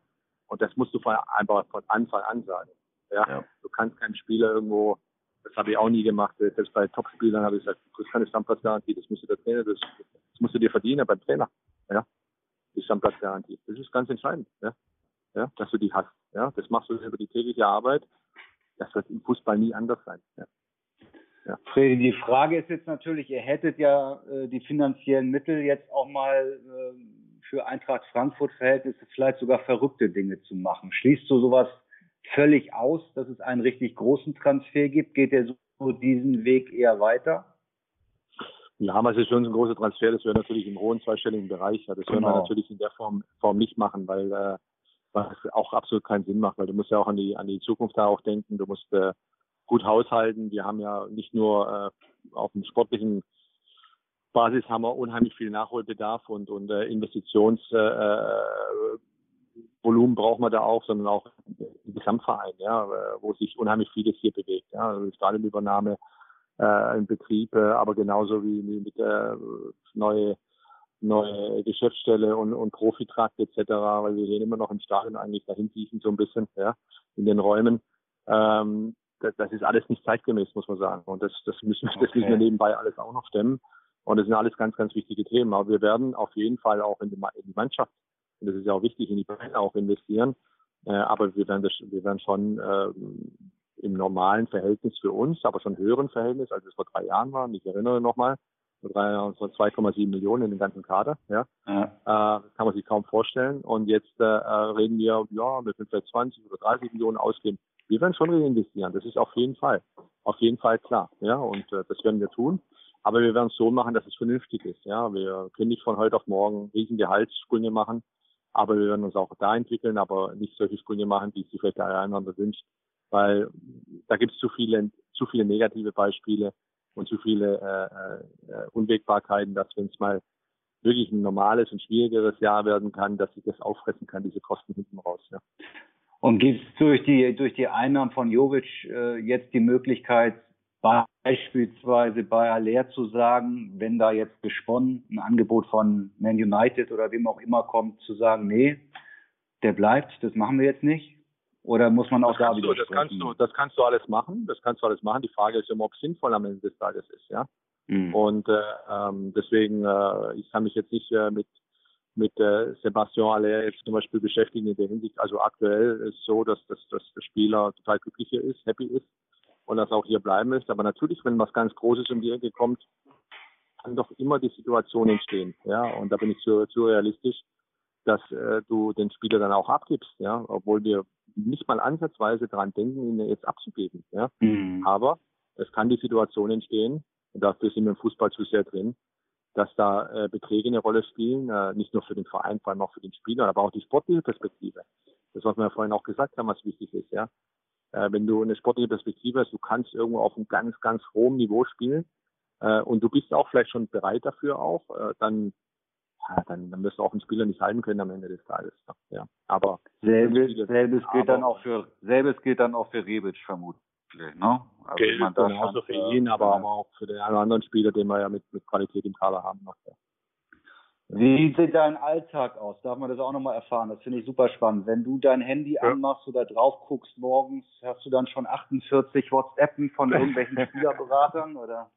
Und das musst du von, einfach von Anfang an sagen. Ja? ja. Du kannst keinen Spieler irgendwo, das habe ich auch nie gemacht, selbst bei Topspielern habe ich gesagt, du kriegst keine Stammplatzgarantie, das musst du der Trainer, das, das musst du dir verdienen beim Trainer. Ja? Die Stammplatzgarantie. Das ist ganz entscheidend, ja? Ja, dass du die hast. Ja? Das machst du über die tägliche Arbeit. Das wird im Fußball nie anders sein. Ja. Ja. Fredi, die Frage ist jetzt natürlich, ihr hättet ja äh, die finanziellen Mittel jetzt auch mal äh, für Eintracht Frankfurt Verhältnisse vielleicht sogar verrückte Dinge zu machen. Schließt du sowas völlig aus, dass es einen richtig großen Transfer gibt? Geht der so diesen Weg eher weiter? Ja, aber es ist schon ein großer Transfer. Das wäre natürlich im hohen zweistelligen Bereich. Das genau. wir natürlich in der Form, Form nicht machen, weil, äh, es auch absolut keinen Sinn macht, weil du musst ja auch an die, an die Zukunft da auch denken. Du musst äh, gut haushalten. Wir haben ja nicht nur äh, auf dem sportlichen Basis haben wir unheimlich viel Nachholbedarf und, und äh, Investitionsvolumen äh, braucht man da auch, sondern auch im Gesamtverein, ja, wo sich unheimlich vieles hier bewegt. Ja, also Stadionübernahme, äh, in Betrieb, äh, aber genauso wie, wie mit der äh, neue neue Geschäftsstelle und, und Profitrakt etc., weil wir sehen immer noch im Stadion eigentlich dahin siechen so ein bisschen, ja, in den Räumen. Ähm, das, das ist alles nicht zeitgemäß, muss man sagen. Und das, das müssen, okay. das müssen wir nebenbei alles auch noch stemmen. Und das sind alles ganz, ganz wichtige Themen. Aber wir werden auf jeden Fall auch in die, in die Mannschaft, und das ist ja auch wichtig, in die Beine auch investieren. Äh, aber wir werden, das, wir werden schon äh, im normalen Verhältnis für uns, aber schon höheren Verhältnis, als es vor drei Jahren war. Und ich erinnere nochmal, vor drei Jahren waren 2,7 Millionen in den ganzen Kader. Ja. ja. Äh, kann man sich kaum vorstellen. Und jetzt äh, reden wir, ja, wir können vielleicht 20 oder 30 Millionen ausgeben. Wir werden schon reinvestieren. Das ist auf jeden Fall, auf jeden Fall klar. Ja, und äh, das werden wir tun. Aber wir werden es so machen, dass es vernünftig ist. Ja, wir können nicht von heute auf morgen riesen Gehaltssprünge machen, aber wir werden uns auch da entwickeln, aber nicht solche Sprünge machen, es sich vielleicht der andere wünscht, weil da gibt es zu viele, zu viele negative Beispiele und zu viele äh, äh, Unwägbarkeiten, dass wenn es mal wirklich ein normales und schwierigeres Jahr werden kann, dass sich das auffressen kann, diese Kosten hinten raus. Ja. Und gibt es durch die, durch die Einnahmen von Jovic äh, jetzt die Möglichkeit, beispielsweise bei Aller zu sagen, wenn da jetzt gesponnen ein Angebot von Man United oder wem auch immer kommt, zu sagen, nee, der bleibt, das machen wir jetzt nicht? Oder muss man auch das da wieder das kannst du, das kannst du alles machen. Das kannst du alles machen. Die Frage ist immer, ob es sinnvoll am Ende des Tages ist, ja. Mhm. Und äh, ähm, deswegen, äh, ich kann mich jetzt nicht äh, mit mit äh, Sebastian Aller jetzt zum Beispiel beschäftigen in der Hinsicht. Also aktuell ist so, dass, dass, dass der Spieler total glücklich hier ist, happy ist und das auch hier bleiben ist. Aber natürlich, wenn was ganz Großes um die Ecke kommt, kann doch immer die Situation entstehen. Ja, und da bin ich zu, zu realistisch, dass äh, du den Spieler dann auch abgibst, ja, obwohl wir nicht mal ansatzweise daran denken, ihn jetzt abzugeben. Ja. Mhm. Aber es kann die Situation entstehen, und dafür sind wir im Fußball zu sehr drin, dass da äh, Beträge eine Rolle spielen, äh, nicht nur für den Verein, vor allem auch für den Spieler, aber auch die sportliche Perspektive. Das, was wir ja vorhin auch gesagt haben, was wichtig ist, ja wenn du eine sportliche Perspektive hast, du kannst irgendwo auf einem ganz, ganz hohen Niveau spielen äh, und du bist auch vielleicht schon bereit dafür auch, äh, dann ja, dann, dann wirst du auch einen Spieler nicht halten können am Ende des Tages. Ja, aber selbes, selbes gilt dann auch für selbes gilt dann auch für Rebic vermutlich. Ne? Also gilt genauso für ihn, aber, aber auch für den einen oder anderen Spieler, den wir ja mit, mit Qualität im Kader haben. Noch, ja. Wie sieht dein Alltag aus? Darf man das auch nochmal erfahren? Das finde ich super spannend. Wenn du dein Handy ja. anmachst oder drauf guckst morgens, hast du dann schon 48 WhatsAppen von irgendwelchen Spielerberatern oder?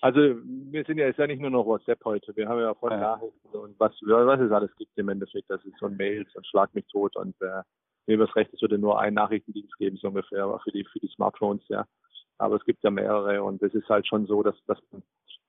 Also wir sind ja ist ja nicht nur noch WhatsApp heute. Wir haben ja voll ja. Nachrichten und was, was es alles gibt im Endeffekt. Das ist so ein Mails und Schlag mich tot und äh, mir das recht, es würde nur einen Nachrichtendienst geben, so ungefähr, aber für die für die Smartphones, ja. aber es gibt ja mehrere und es ist halt schon so, dass, dass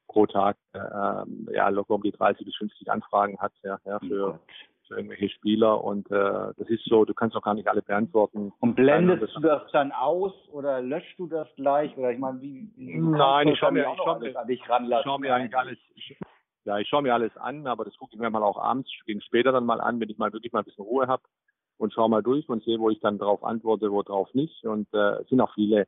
pro Tag äh, ja locker um die 30 bis 50 Anfragen hat ja, ja für, für irgendwelche Spieler und äh, das ist so, du kannst auch gar nicht alle beantworten. Und blendest du das dann aus oder löscht du das gleich oder ich meine, wie, wie Nein, ich schaue mir, ich schau mir, an dich ranlassen? Ich schaue mir eigentlich alles, ich, ja, ich schaue mir alles an, aber das gucke ich mir mal auch abends, gegen später dann mal an, wenn ich mal wirklich mal ein bisschen Ruhe habe und schaue mal durch und sehe, wo ich dann drauf antworte, wo drauf nicht. Und äh, es sind auch viele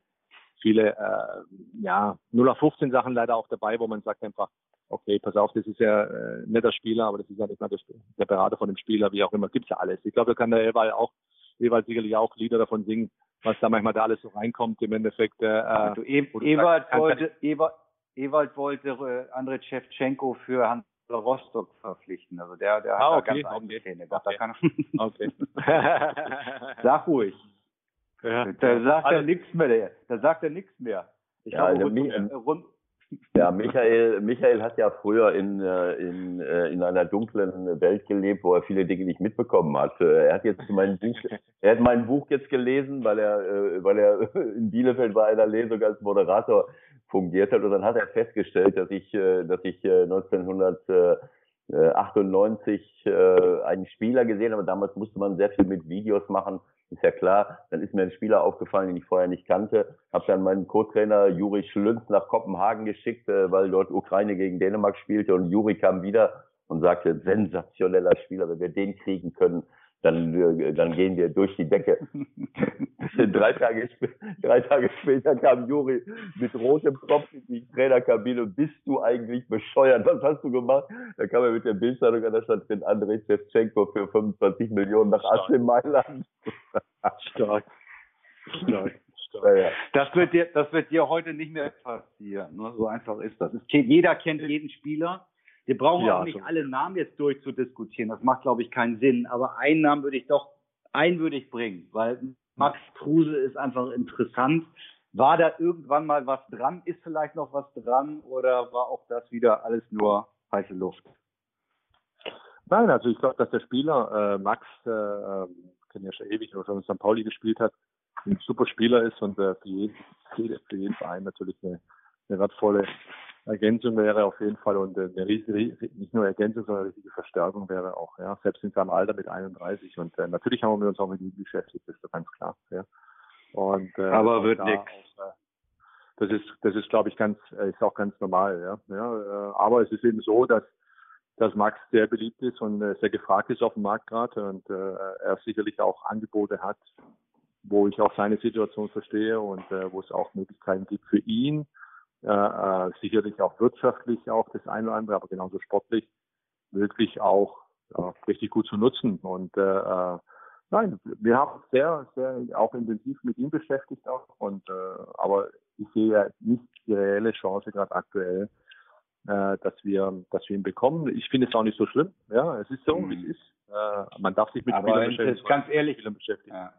viele äh, ja 0 auf 15 Sachen leider auch dabei, wo man sagt einfach, okay, pass auf, das ist ja äh, netter Spieler, aber das ist ja nicht mehr der, der Berater von dem Spieler, wie auch immer, gibt's ja alles. Ich glaube, da kann der Ewald auch, Ewald sicherlich auch Lieder davon singen, was da manchmal da alles so reinkommt im Endeffekt. Äh, also e Ewald, sagst, wollte, Ewald, Ewald wollte äh, Andrei Shevchenko für Hans Rostock verpflichten. Also der, der ah, hat okay, da ganz okay. Zähne. Okay. Da kann, okay. Sag ruhig. Ja. Da sagt er nichts mehr. Da sagt er nichts mehr. Ich ja, also rund, äh, rund, ja, Michael, Michael hat ja früher in, äh, in, äh, in einer dunklen Welt gelebt, wo er viele Dinge nicht mitbekommen hat. Er hat jetzt mein Buch, er hat mein Buch jetzt gelesen, weil er, weil er in Bielefeld bei einer Lesung als Moderator fungiert hat und dann hat er festgestellt, dass ich, dass ich 1998 einen Spieler gesehen habe. Damals musste man sehr viel mit Videos machen ist ja klar. Dann ist mir ein Spieler aufgefallen, den ich vorher nicht kannte. Habe dann meinen Co-Trainer Juri Schlünz nach Kopenhagen geschickt, äh, weil dort Ukraine gegen Dänemark spielte und Juri kam wieder und sagte, sensationeller Spieler, wenn wir den kriegen können, dann, äh, dann gehen wir durch die Decke. drei, Tage, drei Tage später kam Juri mit rotem Kopf in die Trainerkabine. Bist du eigentlich bescheuert? Was hast du gemacht? Da kam er mit der Bildzeitung an der Stadt drin, Andrei Shevchenko für 25 Millionen nach AC Mailand. Stark. Stark. Ja. Das wird dir, das wird dir heute nicht mehr passieren. Ne? So einfach ist das. Ist, jeder kennt jeden Spieler. Wir brauchen ja, auch nicht so. alle Namen jetzt durchzudiskutieren. Das macht, glaube ich, keinen Sinn. Aber einen Namen würde ich doch, einen würde ich bringen, weil Max Kruse ist einfach interessant. War da irgendwann mal was dran? Ist vielleicht noch was dran? Oder war auch das wieder alles nur heiße Luft? Nein, also ich glaube, dass der Spieler äh, Max, äh, ähm, kenne ja schon ewig, oder in St. Pauli gespielt hat, ein super Spieler ist und äh, für, jeden, für jeden Verein natürlich eine, eine wertvolle Ergänzung wäre auf jeden Fall und eine riesige, nicht nur Ergänzung, sondern eine richtige Verstärkung wäre auch, ja, selbst in seinem Alter mit 31 und äh, natürlich haben wir uns auch mit ihm beschäftigt, das ist doch ganz klar, ja. Und, äh, Aber wird nichts. Äh, das ist, das ist, glaube ich, ganz, äh, ist auch ganz normal, ja. ja äh, aber es ist eben so, dass, dass Max sehr beliebt ist und äh, sehr gefragt ist auf dem Markt gerade und äh, er sicherlich auch Angebote hat, wo ich auch seine Situation verstehe und äh, wo es auch Möglichkeiten gibt für ihn, äh, äh, sicherlich auch wirtschaftlich auch das eine oder andere, aber genauso sportlich wirklich auch ja, richtig gut zu nutzen. Und äh, äh, nein, wir haben uns sehr, sehr auch intensiv mit ihm beschäftigt auch. Und äh, aber ich sehe ja nicht die reelle Chance gerade aktuell, äh, dass wir, dass wir ihn bekommen. Ich finde es auch nicht so schlimm. Ja, es ist so, mhm. wie es ist. Äh, man darf sich mit aber Spielern beschäftigen. Ganz ehrlich, beschäftigen. Ja.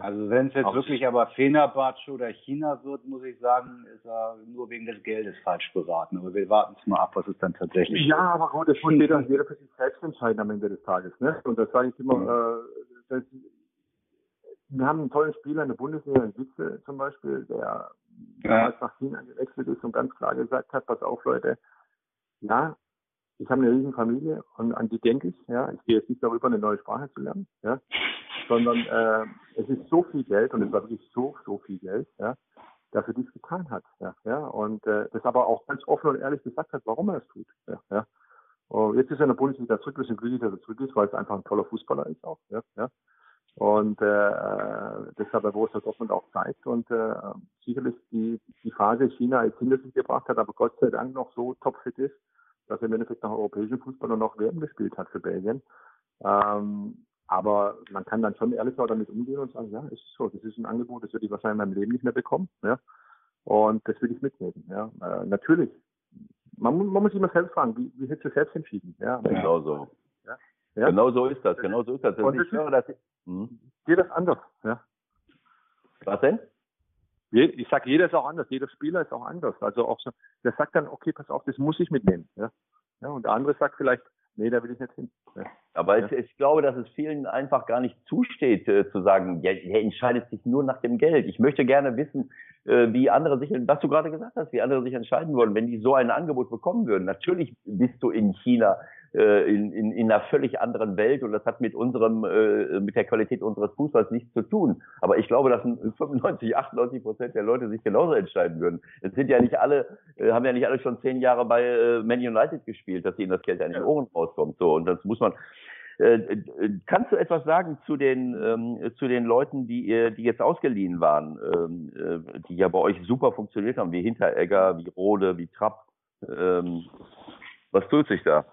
Also wenn es jetzt Auf wirklich aber Fenerbahce oder China wird, muss ich sagen, ist er nur wegen des Geldes falsch beraten. Aber wir warten es mal ab, was es dann tatsächlich Ja, aber gut, das muss jeder, jeder für sich selbst entscheiden am Ende des Tages. Ne? Und das sage ich immer, mhm. äh, das, wir haben einen tollen Spieler in der Bundesliga, in Witze zum Beispiel, der ja. nach China gewechselt ist und ganz klar gesagt hat, pass auf Leute, ja, ich habe eine riesen Familie und an die denke ich, ja, ich gehe jetzt nicht darüber, eine neue Sprache zu lernen, ja sondern äh, es ist so viel Geld und es war wirklich so, so viel Geld, ja, dass er dies getan hat. Ja, ja, und äh, das aber auch ganz offen und ehrlich gesagt hat, warum er es tut. Ja, ja. Und jetzt ist er in der Bundesliga zurück, wir sind glücklich, dass er zurück ist, weil es einfach ein toller Fußballer ist auch. Ja, ja. Und äh, das hat Borussia Dortmund auch zeigt und äh, sicherlich die, die Phase China jetzt hinter sich gebracht hat, aber Gott sei Dank noch so topfit ist, dass er im Endeffekt nach europäischen Fußball und noch WM gespielt hat für Belgien. Ähm, aber man kann dann schon ehrlich damit umgehen und sagen, ja, ist so, das ist ein Angebot, das werde ich wahrscheinlich in meinem Leben nicht mehr bekommen. Ja? Und das will ich mitnehmen. Ja? Äh, natürlich. Man, man, muss sich immer selbst fragen, wie, wie hättest du selbst entschieden? Ja? Genau so. Ja? Ja? Genau so ist das, genau so ist das. Und ich höre, dass ich, hm? Jeder ist anders. Ja? Was denn? Ich sage, jeder ist auch anders, jeder Spieler ist auch anders. Also auch so, der sagt dann, okay, pass auf, das muss ich mitnehmen. Ja? Ja, und der andere sagt vielleicht, nee, da will ich nicht hin. Ja. Aber ja. Es, ich glaube, dass es vielen einfach gar nicht zusteht, äh, zu sagen, ja, er entscheidet sich nur nach dem Geld. Ich möchte gerne wissen, äh, wie andere sich, was du gerade gesagt hast, wie andere sich entscheiden würden, wenn die so ein Angebot bekommen würden. Natürlich bist du in China äh, in, in, in einer völlig anderen Welt und das hat mit unserem, äh, mit der Qualität unseres Fußballs nichts zu tun. Aber ich glaube, dass 95, 98 Prozent der Leute sich genauso entscheiden würden. Es sind ja nicht alle, äh, haben ja nicht alle schon zehn Jahre bei äh, Man United gespielt, dass ihnen das Geld an den Ohren rauskommt. So und das muss man. Äh, äh, kannst du etwas sagen zu den ähm, zu den Leuten, die die jetzt ausgeliehen waren, ähm, äh, die ja bei euch super funktioniert haben, wie Hinteregger, wie Rode, wie Trapp? Ähm, was tut sich da?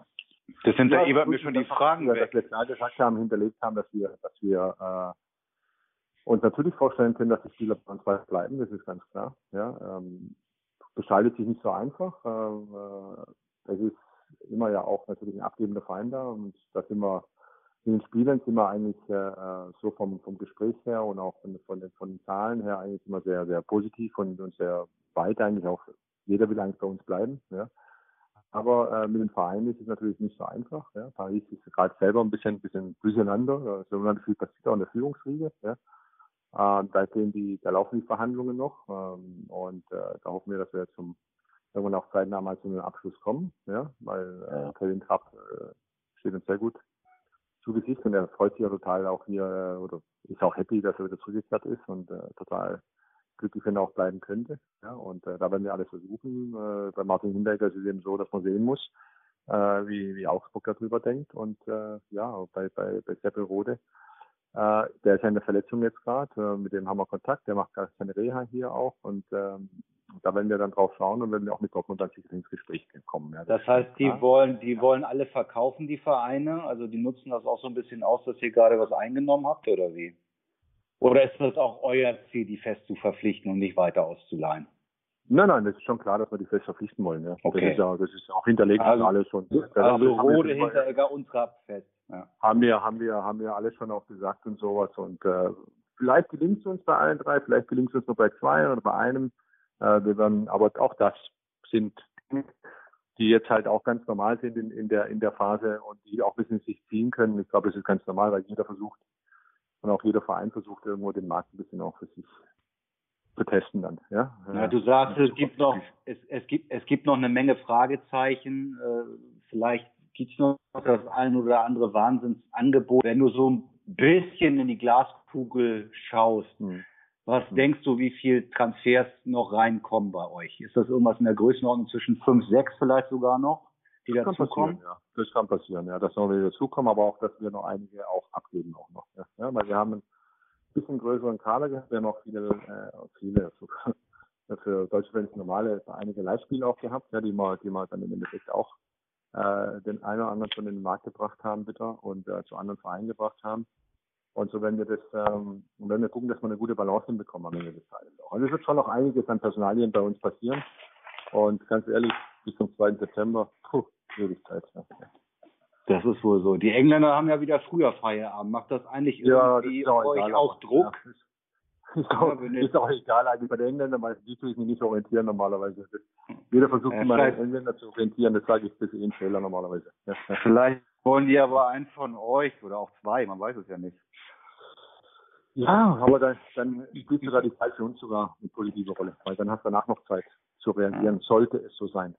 Das sind ja, eben mir schon die Fragen, weg. wir klar gesagt haben, hinterlegt haben, dass wir, dass wir äh, uns natürlich vorstellen können, dass die Spieler bei uns bleiben, das ist ganz klar. Ja, ähm, gestaltet sich nicht so einfach. Äh, es ist immer ja auch natürlich ein abgebender Verein da und da sind wir in den Spielern sind wir eigentlich äh, so vom, vom Gespräch her und auch von, von, den, von den Zahlen her eigentlich immer sehr, sehr positiv und, und sehr weit eigentlich auch. Jeder will eigentlich bei uns bleiben. Ja. Aber äh, mit dem Verein ist es natürlich nicht so einfach. Ja. Paris ist gerade selber ein bisschen, bisschen durcheinander. So unheimlich viel passiert auch in der Führungsriege. Ja. Äh, da, gehen die, da laufen die Verhandlungen noch. Ähm, und äh, da hoffen wir, dass wir zum irgendwann auch zeitnah mal zu einem Abschluss kommen. Ja. Weil äh, Kevin Trapp äh, steht uns sehr gut zu Gesicht und er freut sich ja total auch hier äh, oder ist auch happy, dass er wieder zurückgekehrt ist und äh, total glücklich, wenn er auch bleiben könnte. Ja, und äh, da werden wir alles versuchen. Äh, bei Martin Hindecker ist es eben so, dass man sehen muss, äh, wie, wie Augsburg darüber denkt. Und äh, ja, bei, bei, bei Seppel Rode, äh, der ist ja in der Verletzung jetzt gerade, äh, mit dem haben wir Kontakt, der macht gerade seine Reha hier auch und ähm, da werden wir dann drauf schauen und werden wir auch mit Dortmund dann sicher ins Gespräch kommen. Ja, das, das heißt, die wollen, die wollen alle verkaufen, die Vereine, also die nutzen das auch so ein bisschen aus, dass ihr gerade was eingenommen habt oder wie? Oder ist das auch euer Ziel, die fest zu verpflichten und nicht weiter auszuleihen? Nein, nein, das ist schon klar, dass wir die fest verpflichten wollen. Ja. Okay. Das ist ja, das ist auch hinterlegt also, alles schon. Also Rode, Hinteregger und Trapp fest. Ja. Haben wir, haben wir, haben wir alles schon auch gesagt und sowas. Und äh, vielleicht gelingt es uns bei allen drei, vielleicht gelingt es uns nur bei zwei oder bei einem. Äh, wir werden, aber auch das sind die jetzt halt auch ganz normal sind in, in der in der Phase und die auch ein bisschen sich ziehen können. Ich glaube, das ist ganz normal, weil jeder versucht und auch jeder Verein versucht irgendwo den Markt ein bisschen auch für sich zu testen dann. Ja, ja du sagst, es gibt noch, es, es gibt, es gibt noch eine Menge Fragezeichen. Äh, vielleicht gibt es noch das ein oder andere Wahnsinnsangebot. Wenn du so ein bisschen in die Glaskugel schaust, hm. was hm. denkst du, wie viel Transfers noch reinkommen bei euch? Ist das irgendwas in der Größenordnung zwischen fünf, sechs vielleicht sogar noch? Die das dazukommen? Ja. Das kann passieren, ja, dass noch welche dazukommen, aber auch, dass wir noch einige auch abgeben auch noch. Ja, ja weil wir haben einen bisschen größeren Kader gehabt, wir haben auch viele, äh, viele sogar für deutsche Fans normale, einige Leihspiele auch gehabt, ja, die wir, die wir dann im Endeffekt auch äh, den einen oder anderen schon in den Markt gebracht haben, bitte, und äh, zu anderen Vereinen gebracht haben. Und so wenn wir das, ähm, wenn wir gucken, dass wir eine gute Balance hinbekommen am Ende des Tages auch. Also es wird schon noch einiges an Personalien bei uns passieren. Und ganz ehrlich, bis zum 2. September, puh, Ewigkeit. Ja. Das ist wohl so. Die Engländer haben ja wieder früher Feierabend. Macht das eigentlich irgendwie ja, euch egal, auch Druck? Ja. Ist auch, ist auch egal eigentlich bei den Engländern, weil die tue ich mich nicht orientieren normalerweise. Jeder versucht ja, immer den Engländer zu orientieren, das sage ich, das ist eh ein Fehler normalerweise. Ja. Vielleicht wollen die aber einen von euch oder auch zwei, man weiß es ja nicht. Ja, aber dann, dann spielt sogar die Zeit für uns sogar eine positive Rolle, weil dann hast du danach noch Zeit zu reagieren, sollte es so sein.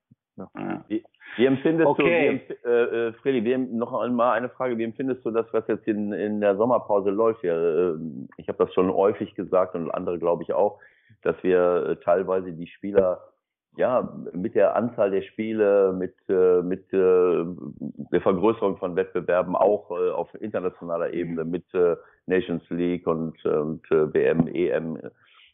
Ja. Wie, wie, empfindest okay. du, wie, äh, äh, Freddy, wie, noch einmal eine Frage, wie empfindest du das, was jetzt in, in der Sommerpause läuft? Ja, äh, ich habe das schon häufig gesagt und andere glaube ich auch, dass wir äh, teilweise die Spieler ja, mit der Anzahl der Spiele, mit, äh, mit äh, der Vergrößerung von Wettbewerben auch äh, auf internationaler Ebene, mit äh, Nations League und, äh, und WM, EM.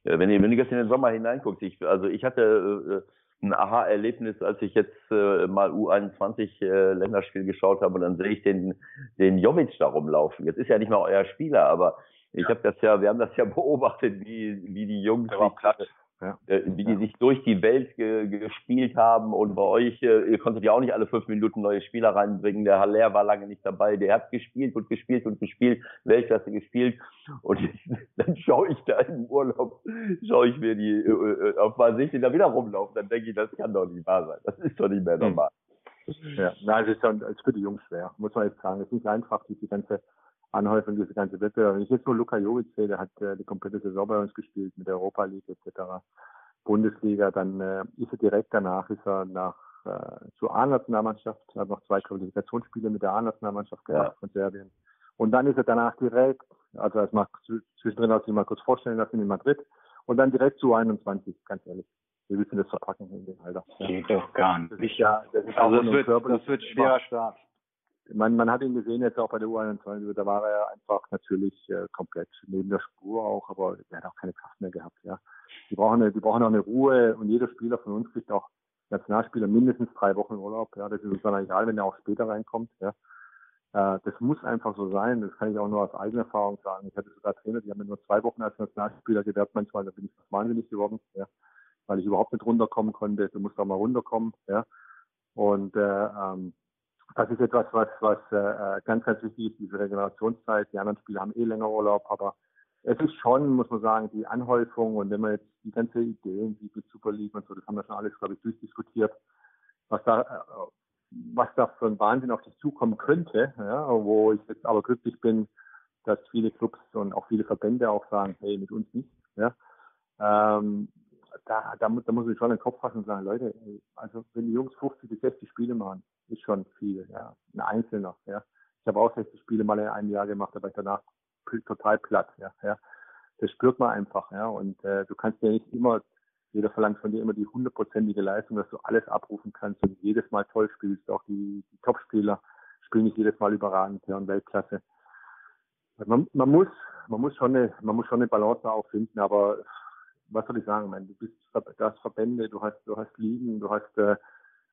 Wenn ihr, wenn ihr jetzt in den Sommer hineinguckt, ich, also ich hatte ein Aha-Erlebnis, als ich jetzt äh, mal U21 äh, Länderspiel geschaut habe und dann sehe ich den, den Jovic da rumlaufen. Jetzt ist ja nicht mal euer Spieler, aber ich ja. habe das ja, wir haben das ja beobachtet, wie, wie die Jungs, wie, ja. Äh, wie die sich durch die Welt ge gespielt haben und bei euch, äh, ihr konntet ja auch nicht alle fünf Minuten neue Spieler reinbringen. Der Haller war lange nicht dabei, der hat gespielt und gespielt und gespielt, Weltklasse gespielt und dann schaue ich da im Urlaub, schaue ich mir die äh, äh auf mal den da wieder rumlaufen, dann denke ich, das kann doch nicht wahr sein. Das ist doch nicht mehr hm. normal. Ja, nein, es ist, dann, es für die Jungs schwer, muss man jetzt sagen. Es ist nicht einfach, diese ganze Anhäufung, diese ganze Wettbewerb. Wenn ich jetzt nur Luka Jovic sehe, der hat äh, die komplette Saison bei uns gespielt mit der Europa League etc. Bundesliga, dann äh, ist er direkt danach, ist er nach äh, zur A-Nationalmannschaft, hat noch zwei Qualifikationsspiele mit der A-Nationalmannschaft gemacht ja. von Serbien. Und dann ist er danach direkt, also das macht zwischendrin auch sich mal kurz vorstellen lassen in Madrid und dann direkt zu 21, ganz ehrlich. Wir müssen das verpacken in dem Alter. Geht doch gar nicht. Das ist ja, das ist also das wird, das wird schwerer Start. Man, man hat ihn gesehen jetzt auch bei der U21, da war er einfach natürlich äh, komplett neben der Spur auch, aber er hat auch keine Kraft mehr gehabt, ja. Die brauchen eine, die brauchen auch eine Ruhe und jeder Spieler von uns kriegt auch Nationalspieler mindestens drei Wochen Urlaub, ja. Das ist uns dann egal, wenn er auch später reinkommt, ja. Äh, das muss einfach so sein. Das kann ich auch nur aus eigener Erfahrung sagen. Ich hatte sogar Trainer, die haben mir nur zwei Wochen als Nationalspieler gewährt. Manchmal, da bin ich wahnsinnig geworden, ja, weil ich überhaupt nicht runterkommen konnte. Du musst auch mal runterkommen, ja. Und äh, ähm, das ist etwas, was, was äh, ganz, ganz wichtig ist, diese Regenerationszeit. Die anderen Spieler haben eh länger Urlaub, aber es ist schon, muss man sagen, die Anhäufung und wenn man jetzt die ganze Ideen, wie mit Super League und so, das haben wir schon alles, glaube ich, durchdiskutiert, was da, äh, was da für ein Wahnsinn auf dich zukommen könnte, ja, wo ich jetzt aber glücklich bin, dass viele Clubs und auch viele Verbände auch sagen, hey, mit uns nicht, ja. Ähm, da, da, da muss ich schon den Kopf fassen und sagen, Leute, also wenn die Jungs 50 bis 60 Spiele machen, ist schon viel, ja. Ein Einzelner, ja. Ich habe auch 60 Spiele mal in einem Jahr gemacht, aber ich danach total platt, ja. ja. Das spürt man einfach, ja. Und äh, du kannst ja nicht immer, jeder verlangt von dir immer die hundertprozentige Leistung, dass du alles abrufen kannst und jedes Mal toll spielst. Auch die, die Topspieler spielen nicht jedes Mal überragend, ja, und Weltklasse. Man, man muss, man muss schon eine, man muss schon eine Balance auch finden, aber was soll ich sagen, man, du bist, du hast Verbände, du hast, du hast Ligen, du hast äh,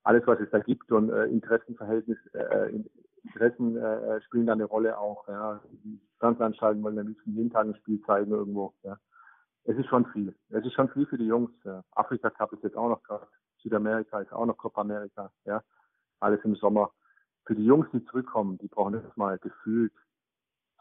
alles, was es da gibt und äh, Interessenverhältnis, äh, Interessen äh, spielen da eine Rolle auch. Ja. Die Fernsehanstalten wollen am liebsten jeden Tag ein Spiel zeigen irgendwo. Ja. Es ist schon viel. Es ist schon viel für die Jungs. Ja. Afrika Cup ist jetzt auch noch gerade. Südamerika ist auch noch Copa America. Ja. Alles im Sommer. Für die Jungs, die zurückkommen, die brauchen jetzt mal gefühlt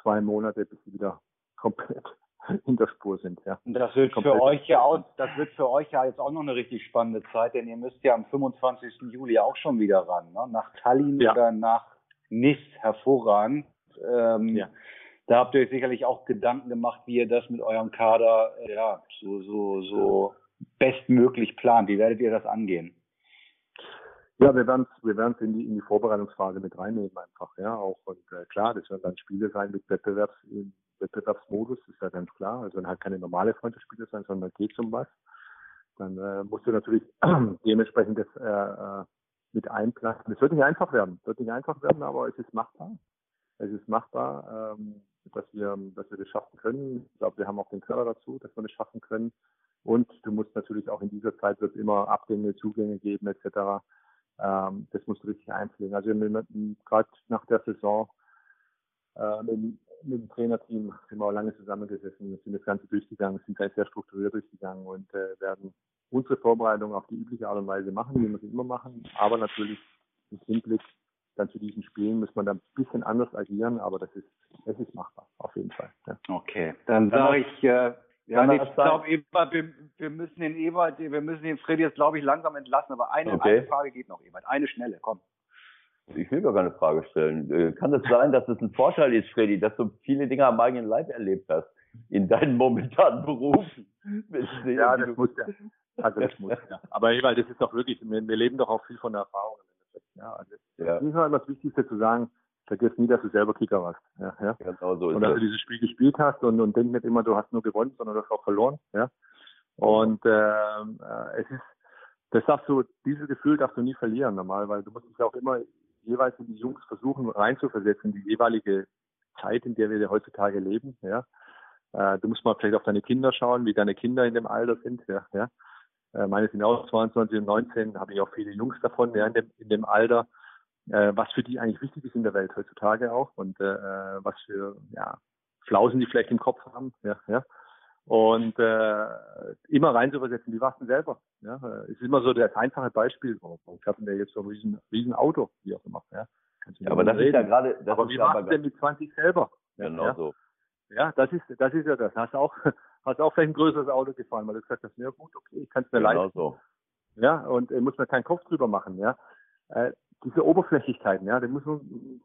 zwei Monate, bis sie wieder komplett in der Spur sind. Ja. Und das wird Komplett. für euch ja auch, das wird für euch ja jetzt auch noch eine richtig spannende Zeit, denn ihr müsst ja am 25. Juli auch schon wieder ran, ne? nach Tallinn ja. oder nach Nis, hervorragend. Ähm, ja. Da habt ihr euch sicherlich auch Gedanken gemacht, wie ihr das mit eurem Kader äh, ja so so so bestmöglich plant. Wie werdet ihr das angehen? Ja, wir werden es wir werden's in, die, in die Vorbereitungsphase mit reinnehmen einfach, ja, auch und äh, klar, das werden dann Spiele sein mit Wettbewerbs, Wettbewerbsmodus, ist ja ganz klar. Also dann halt keine normale Freundschaftsspiele sein, sondern geht um was. Dann äh, musst du natürlich dementsprechend das äh, äh, mit einplanen. Es wird nicht einfach werden, es wird nicht einfach werden, aber es ist machbar. Es ist machbar, ähm, dass wir, dass wir das schaffen können. Ich glaube, wir haben auch den Körper dazu, dass wir das schaffen können. Und du musst natürlich auch in dieser Zeit wird immer Abgänge, Zugänge geben etc. Ähm, das musst du richtig einpflegen. Also gerade nach der Saison äh, mit, mit dem Trainerteam sind wir auch lange zusammengesessen, sind das Ganze durchgegangen, sind sehr, sehr strukturiert durchgegangen und äh, werden unsere Vorbereitung auf die übliche Art und Weise machen, wie wir sie immer machen. Aber natürlich im Hinblick dann zu diesen Spielen muss man dann ein bisschen anders agieren, aber das ist, es ist machbar, auf jeden Fall. Ja. Okay, dann sage ich, äh, ja, nee, ich glaube, wir, wir müssen den Ewald, wir müssen den Freddy jetzt, glaube ich, langsam entlassen, aber eine, okay. eine Frage geht noch, Ewald, eine schnelle, komm. Ich will gar keine Frage stellen. Äh, kann es das sein, dass es ein Vorteil ist, Freddy, dass du viele Dinge am eigenen Leib erlebt hast in deinen momentanen Berufen? Ja, das muss ja. Also das muss ja. Aber Ewald, das ist doch wirklich, wir, wir leben doch auch viel von der Erfahrung. Ja, also ja. das ist halt das Wichtigste zu sagen, vergiss nie, dass du selber Kicker warst. Ja, ja. Genau so ist und dass das. du dieses Spiel gespielt hast und, und denk nicht immer, du hast nur gewonnen, sondern du hast auch verloren. Ja. Und ähm, äh, es ist, das darfst du, dieses Gefühl darfst du nie verlieren normal, weil du musst dich auch immer jeweils in die Jungs versuchen reinzuversetzen, die jeweilige Zeit, in der wir heutzutage leben. Ja. Äh, du musst mal vielleicht auf deine Kinder schauen, wie deine Kinder in dem Alter sind. Ja, ja. Äh, meine sind auch 22 und 19, habe ich auch viele Jungs davon ja, in, dem, in dem Alter, äh, was für die eigentlich wichtig ist in der Welt heutzutage auch und äh, was für ja, Flausen die vielleicht im Kopf haben. Ja, ja. Und äh, immer reinzuversetzen, wie warst du selber? Ja, es ist immer so das einfache Beispiel, ich habe mir jetzt so ein riesen, riesen Auto, wie auch immer. Ja, ja aber das reden. ist ja gerade. Aber wie machst du denn mit 20 selber? Genau ja, so. Ja, das ist, das ist ja das. Hast auch, hast auch vielleicht ein größeres Auto gefahren, weil du gesagt hast, ja gut, okay, ich kann es mir genau leisten. So. Ja, und äh, muss mir keinen Kopf drüber machen, ja. Äh, diese Oberflächlichkeiten, ja, die muss man,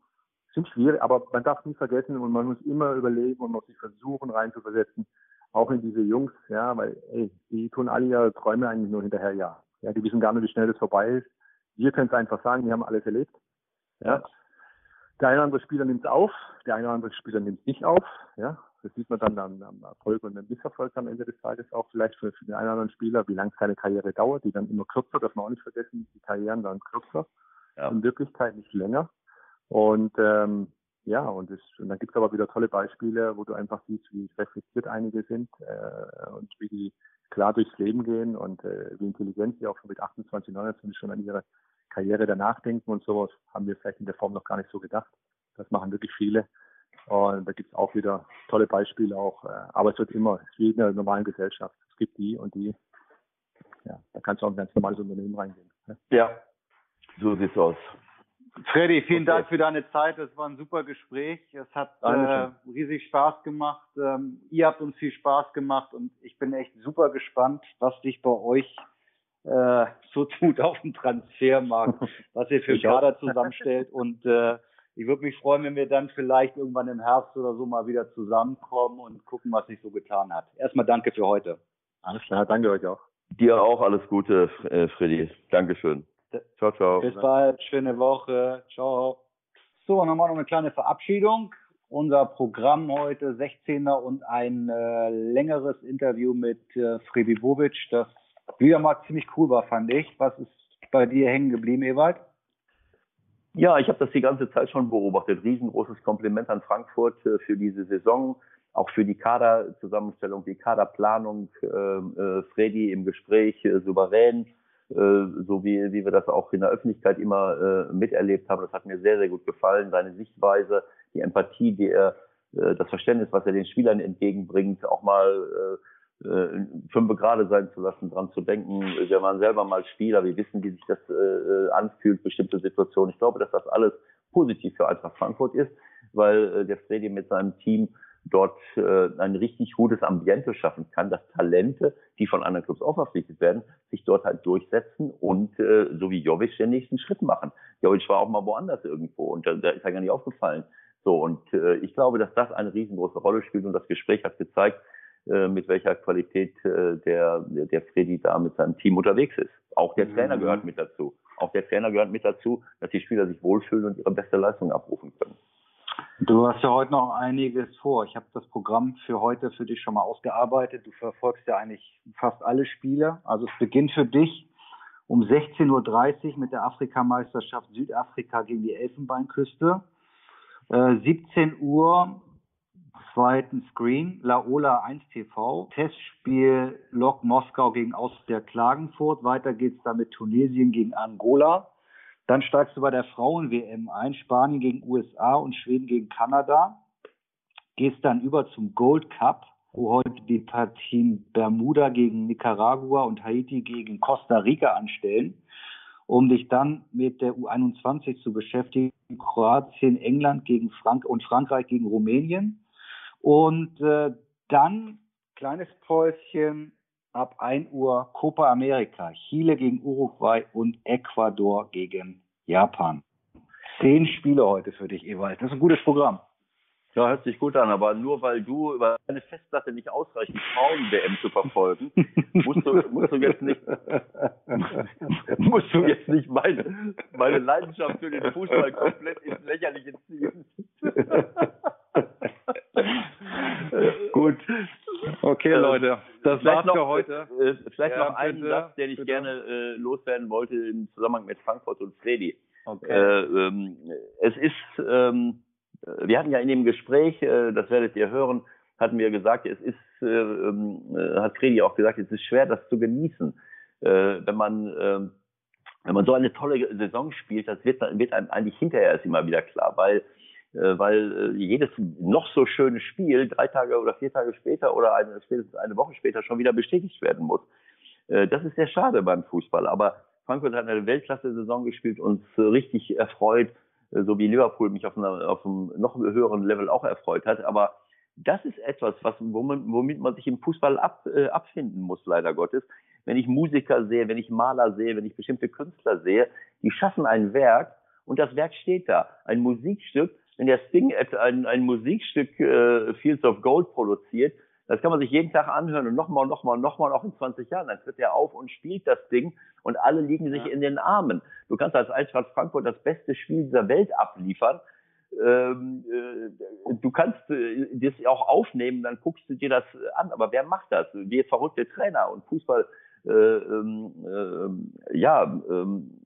sind schwierig, aber man darf nie vergessen und man muss immer überlegen und muss sich versuchen reinzuversetzen, auch in diese Jungs, ja, weil, ey, die tun alle ihre Träume eigentlich nur hinterher, ja. Ja, die wissen gar nicht, wie schnell das vorbei ist. Wir können es einfach sagen, wir haben alles erlebt. Ja. Der eine oder andere Spieler nimmt es auf, der eine oder andere Spieler nimmt es nicht auf. Ja. Das sieht man dann am, am Erfolg und am Misserfolg am Ende des Tages auch vielleicht für, für den einen oder anderen Spieler, wie lange seine Karriere dauert, die dann immer kürzer, darf man auch nicht vergessen, die Karrieren dann kürzer, ja. in Wirklichkeit nicht länger. Und ähm, ja, und, das, und dann gibt es aber wieder tolle Beispiele, wo du einfach siehst, wie reflektiert einige sind äh, und wie die klar durchs Leben gehen und äh, wie intelligent sie auch schon mit 28, 29 schon an ihre Karriere danach denken und sowas, haben wir vielleicht in der Form noch gar nicht so gedacht. Das machen wirklich viele. Und da gibt es auch wieder tolle Beispiele auch. Äh, aber es wird immer, es ist wie in einer normalen Gesellschaft. Es gibt die und die. Ja, da kannst du auch ein ganz normales Unternehmen reingehen. Ne? Ja, so sieht's aus. Freddy, vielen okay. Dank für deine Zeit. Das war ein super Gespräch. Es hat äh, riesig Spaß gemacht. Ähm, ihr habt uns viel Spaß gemacht und ich bin echt super gespannt, was sich bei euch äh, so tut auf dem Transfermarkt, was ihr für Kader zusammenstellt. Und äh, ich würde mich freuen, wenn wir dann vielleicht irgendwann im Herbst oder so mal wieder zusammenkommen und gucken, was sich so getan hat. Erstmal danke für heute. Alles klar, danke euch auch. Dir auch alles Gute, äh, Freddy. Dankeschön. Ciao, ciao. Bis bald, schöne Woche. Ciao. So, nochmal noch eine kleine Verabschiedung. Unser Programm heute 16er und ein äh, längeres Interview mit äh, Freddy Bobic, das wieder mal ziemlich cool war, fand ich. Was ist bei dir hängen geblieben, Ewald? Ja, ich habe das die ganze Zeit schon beobachtet. Riesengroßes Kompliment an Frankfurt äh, für diese Saison, auch für die Kaderzusammenstellung, die Kaderplanung. Äh, äh, Freddy im Gespräch äh, souverän so wie, wie wir das auch in der Öffentlichkeit immer äh, miterlebt haben. Das hat mir sehr, sehr gut gefallen. Seine Sichtweise, die Empathie, die er, äh, das Verständnis, was er den Spielern entgegenbringt, auch mal äh, äh, fünf gerade sein zu lassen, dran zu denken. Wir waren selber mal Spieler, wir wissen, wie sich das äh, anfühlt, bestimmte Situationen. Ich glaube, dass das alles positiv für Eintracht Frankfurt ist, weil äh, der Freddy mit seinem Team dort äh, ein richtig gutes Ambiente schaffen kann, dass Talente, die von anderen Clubs auch verpflichtet werden, sich dort halt durchsetzen und äh, so wie Jovic den nächsten Schritt machen. Jovic war auch mal woanders irgendwo und da, da ist er gar nicht aufgefallen. So und äh, ich glaube, dass das eine riesengroße Rolle spielt und das Gespräch hat gezeigt, äh, mit welcher Qualität äh, der der Freddy da mit seinem Team unterwegs ist. Auch der Trainer mhm. gehört mit dazu. Auch der Trainer gehört mit dazu, dass die Spieler sich wohlfühlen und ihre beste Leistung abrufen können. Du hast ja heute noch einiges vor. Ich habe das Programm für heute für dich schon mal ausgearbeitet. Du verfolgst ja eigentlich fast alle Spiele. Also es beginnt für dich um 16.30 Uhr mit der Afrikameisterschaft Südafrika gegen die Elfenbeinküste. Äh, 17 Uhr zweiten Screen, Laola 1 TV, Testspiel Lok Moskau gegen Austria Klagenfurt. Weiter geht's dann mit Tunesien gegen Angola. Dann steigst du bei der Frauen-WM ein, Spanien gegen USA und Schweden gegen Kanada. Gehst dann über zum Gold Cup, wo heute die Partien Bermuda gegen Nicaragua und Haiti gegen Costa Rica anstellen, um dich dann mit der U21 zu beschäftigen. Kroatien, England gegen Frank und Frankreich gegen Rumänien. Und äh, dann kleines Päuschen ab 1 Uhr Copa America, Chile gegen Uruguay und Ecuador gegen Japan. Zehn Spiele heute für dich, Ewald. Das ist ein gutes Programm. Ja, hört sich gut an, aber nur weil du über deine Festplatte nicht ausreichend Frauen-WM zu verfolgen, musst du, musst du jetzt nicht, musst du jetzt nicht meine, meine Leidenschaft für den Fußball komplett ins Lächerliche ziehen. Gut. Okay, äh, Leute. Das war's noch, für heute. Äh, vielleicht ja, noch einen bitte, Satz, den ich bitte. gerne äh, loswerden wollte im Zusammenhang mit Frankfurt und Freddy. Okay. Äh, ähm, es ist, ähm, wir hatten ja in dem Gespräch, äh, das werdet ihr hören, hatten wir gesagt, es ist, äh, ähm, hat Freddy auch gesagt, es ist schwer, das zu genießen, wenn man ähm, wenn man so eine tolle Saison spielt, das wird, wird einem eigentlich hinterher erst immer wieder klar, weil äh, weil äh, jedes noch so schöne Spiel drei Tage oder vier Tage später oder eine, spätestens eine Woche später schon wieder bestätigt werden muss. Äh, das ist sehr schade beim Fußball. Aber Frankfurt hat eine Weltklasse-Saison gespielt, uns richtig erfreut, so wie Liverpool mich auf, einer, auf einem noch höheren Level auch erfreut hat. Aber das ist etwas, was, womit man sich im Fußball ab, äh, abfinden muss, leider Gottes. Wenn ich Musiker sehe, wenn ich Maler sehe, wenn ich bestimmte Künstler sehe, die schaffen ein Werk und das Werk steht da. Ein Musikstück, wenn der Sting ein, ein Musikstück äh, Fields of Gold produziert, das kann man sich jeden Tag anhören und nochmal, nochmal, nochmal, auch in 20 Jahren. Dann tritt er auf und spielt das Ding und alle liegen sich ja. in den Armen. Du kannst als Eintracht Frankfurt das beste Spiel dieser Welt abliefern. Ähm, äh, du kannst äh, das auch aufnehmen, dann guckst du dir das an. Aber wer macht das? Wir verrückte Trainer und Fußball, äh, ähm, äh, ja, ähm,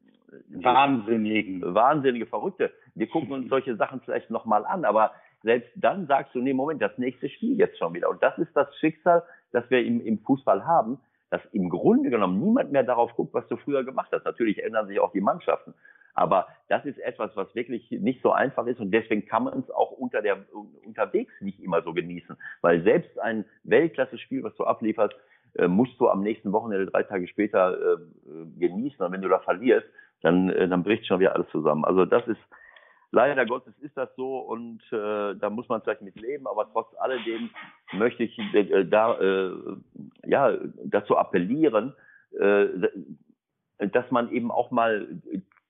Wahnsinnigen. Wahnsinnige Verrückte. Wir gucken uns solche Sachen vielleicht nochmal an, aber selbst dann sagst du, nee, Moment, das nächste Spiel jetzt schon wieder. Und das ist das Schicksal, das wir im, im Fußball haben, dass im Grunde genommen niemand mehr darauf guckt, was du früher gemacht hast. Natürlich ändern sich auch die Mannschaften. Aber das ist etwas, was wirklich nicht so einfach ist und deswegen kann man es auch unter der, unterwegs nicht immer so genießen. Weil selbst ein Weltklasse-Spiel, was du ablieferst, äh, musst du am nächsten Wochenende drei Tage später äh, genießen. Und wenn du da verlierst, dann, äh, dann bricht schon wieder alles zusammen. Also das ist, leider Gottes ist das so und äh, da muss man vielleicht mit leben, aber trotz alledem möchte ich äh, da äh, ja dazu appellieren, äh, dass man eben auch mal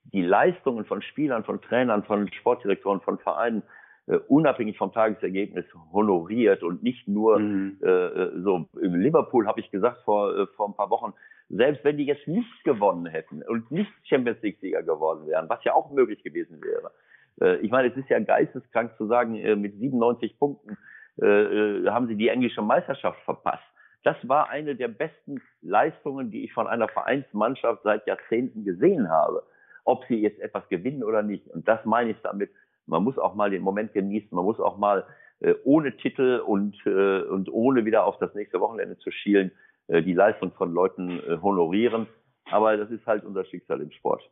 die Leistungen von Spielern, von Trainern, von Sportdirektoren, von Vereinen äh, unabhängig vom Tagesergebnis honoriert und nicht nur mhm. äh, äh so. In Liverpool habe ich gesagt vor, äh, vor ein paar Wochen, selbst wenn die jetzt nicht gewonnen hätten und nicht Champions League-Sieger geworden wären, was ja auch möglich gewesen wäre. Äh, ich meine, es ist ja geisteskrank zu sagen, mit 97 Punkten äh, haben sie die englische Meisterschaft verpasst. Das war eine der besten Leistungen, die ich von einer Vereinsmannschaft seit Jahrzehnten gesehen habe. Ob sie jetzt etwas gewinnen oder nicht. Und das meine ich damit. Man muss auch mal den Moment genießen. Man muss auch mal äh, ohne Titel und, äh, und ohne wieder auf das nächste Wochenende zu schielen, äh, die Leistung von Leuten äh, honorieren. Aber das ist halt unser Schicksal im Sport.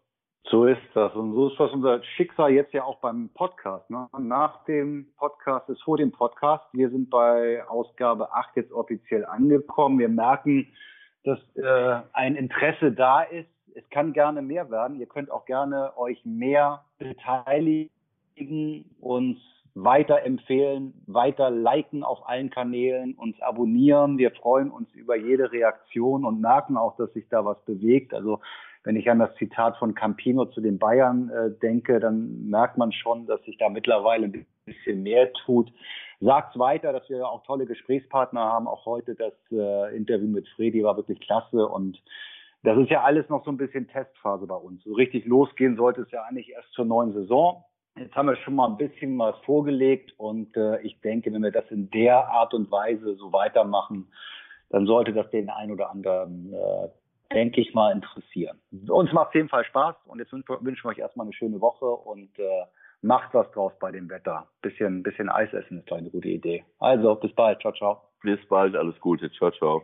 So ist das. Und so ist das unser Schicksal jetzt ja auch beim Podcast. Ne? Nach dem Podcast ist vor dem Podcast. Wir sind bei Ausgabe 8 jetzt offiziell angekommen. Wir merken, dass äh, ein Interesse da ist. Es kann gerne mehr werden. Ihr könnt auch gerne euch mehr beteiligen, uns weiterempfehlen, weiter liken auf allen Kanälen, uns abonnieren. Wir freuen uns über jede Reaktion und merken auch, dass sich da was bewegt. Also wenn ich an das Zitat von Campino zu den Bayern äh, denke, dann merkt man schon, dass sich da mittlerweile ein bisschen mehr tut. Sagt's weiter, dass wir auch tolle Gesprächspartner haben. Auch heute das äh, Interview mit Fredi war wirklich klasse und das ist ja alles noch so ein bisschen Testphase bei uns. So richtig losgehen sollte es ja eigentlich erst zur neuen Saison. Jetzt haben wir schon mal ein bisschen was vorgelegt und äh, ich denke, wenn wir das in der Art und Weise so weitermachen, dann sollte das den ein oder anderen, äh, denke ich mal, interessieren. Uns macht auf jeden Fall Spaß und jetzt wünschen wir euch erstmal eine schöne Woche und äh, macht was draus bei dem Wetter. Bisschen, bisschen Eis essen ist eine gute Idee. Also, bis bald. Ciao, ciao. Bis bald. Alles Gute. Ciao, ciao.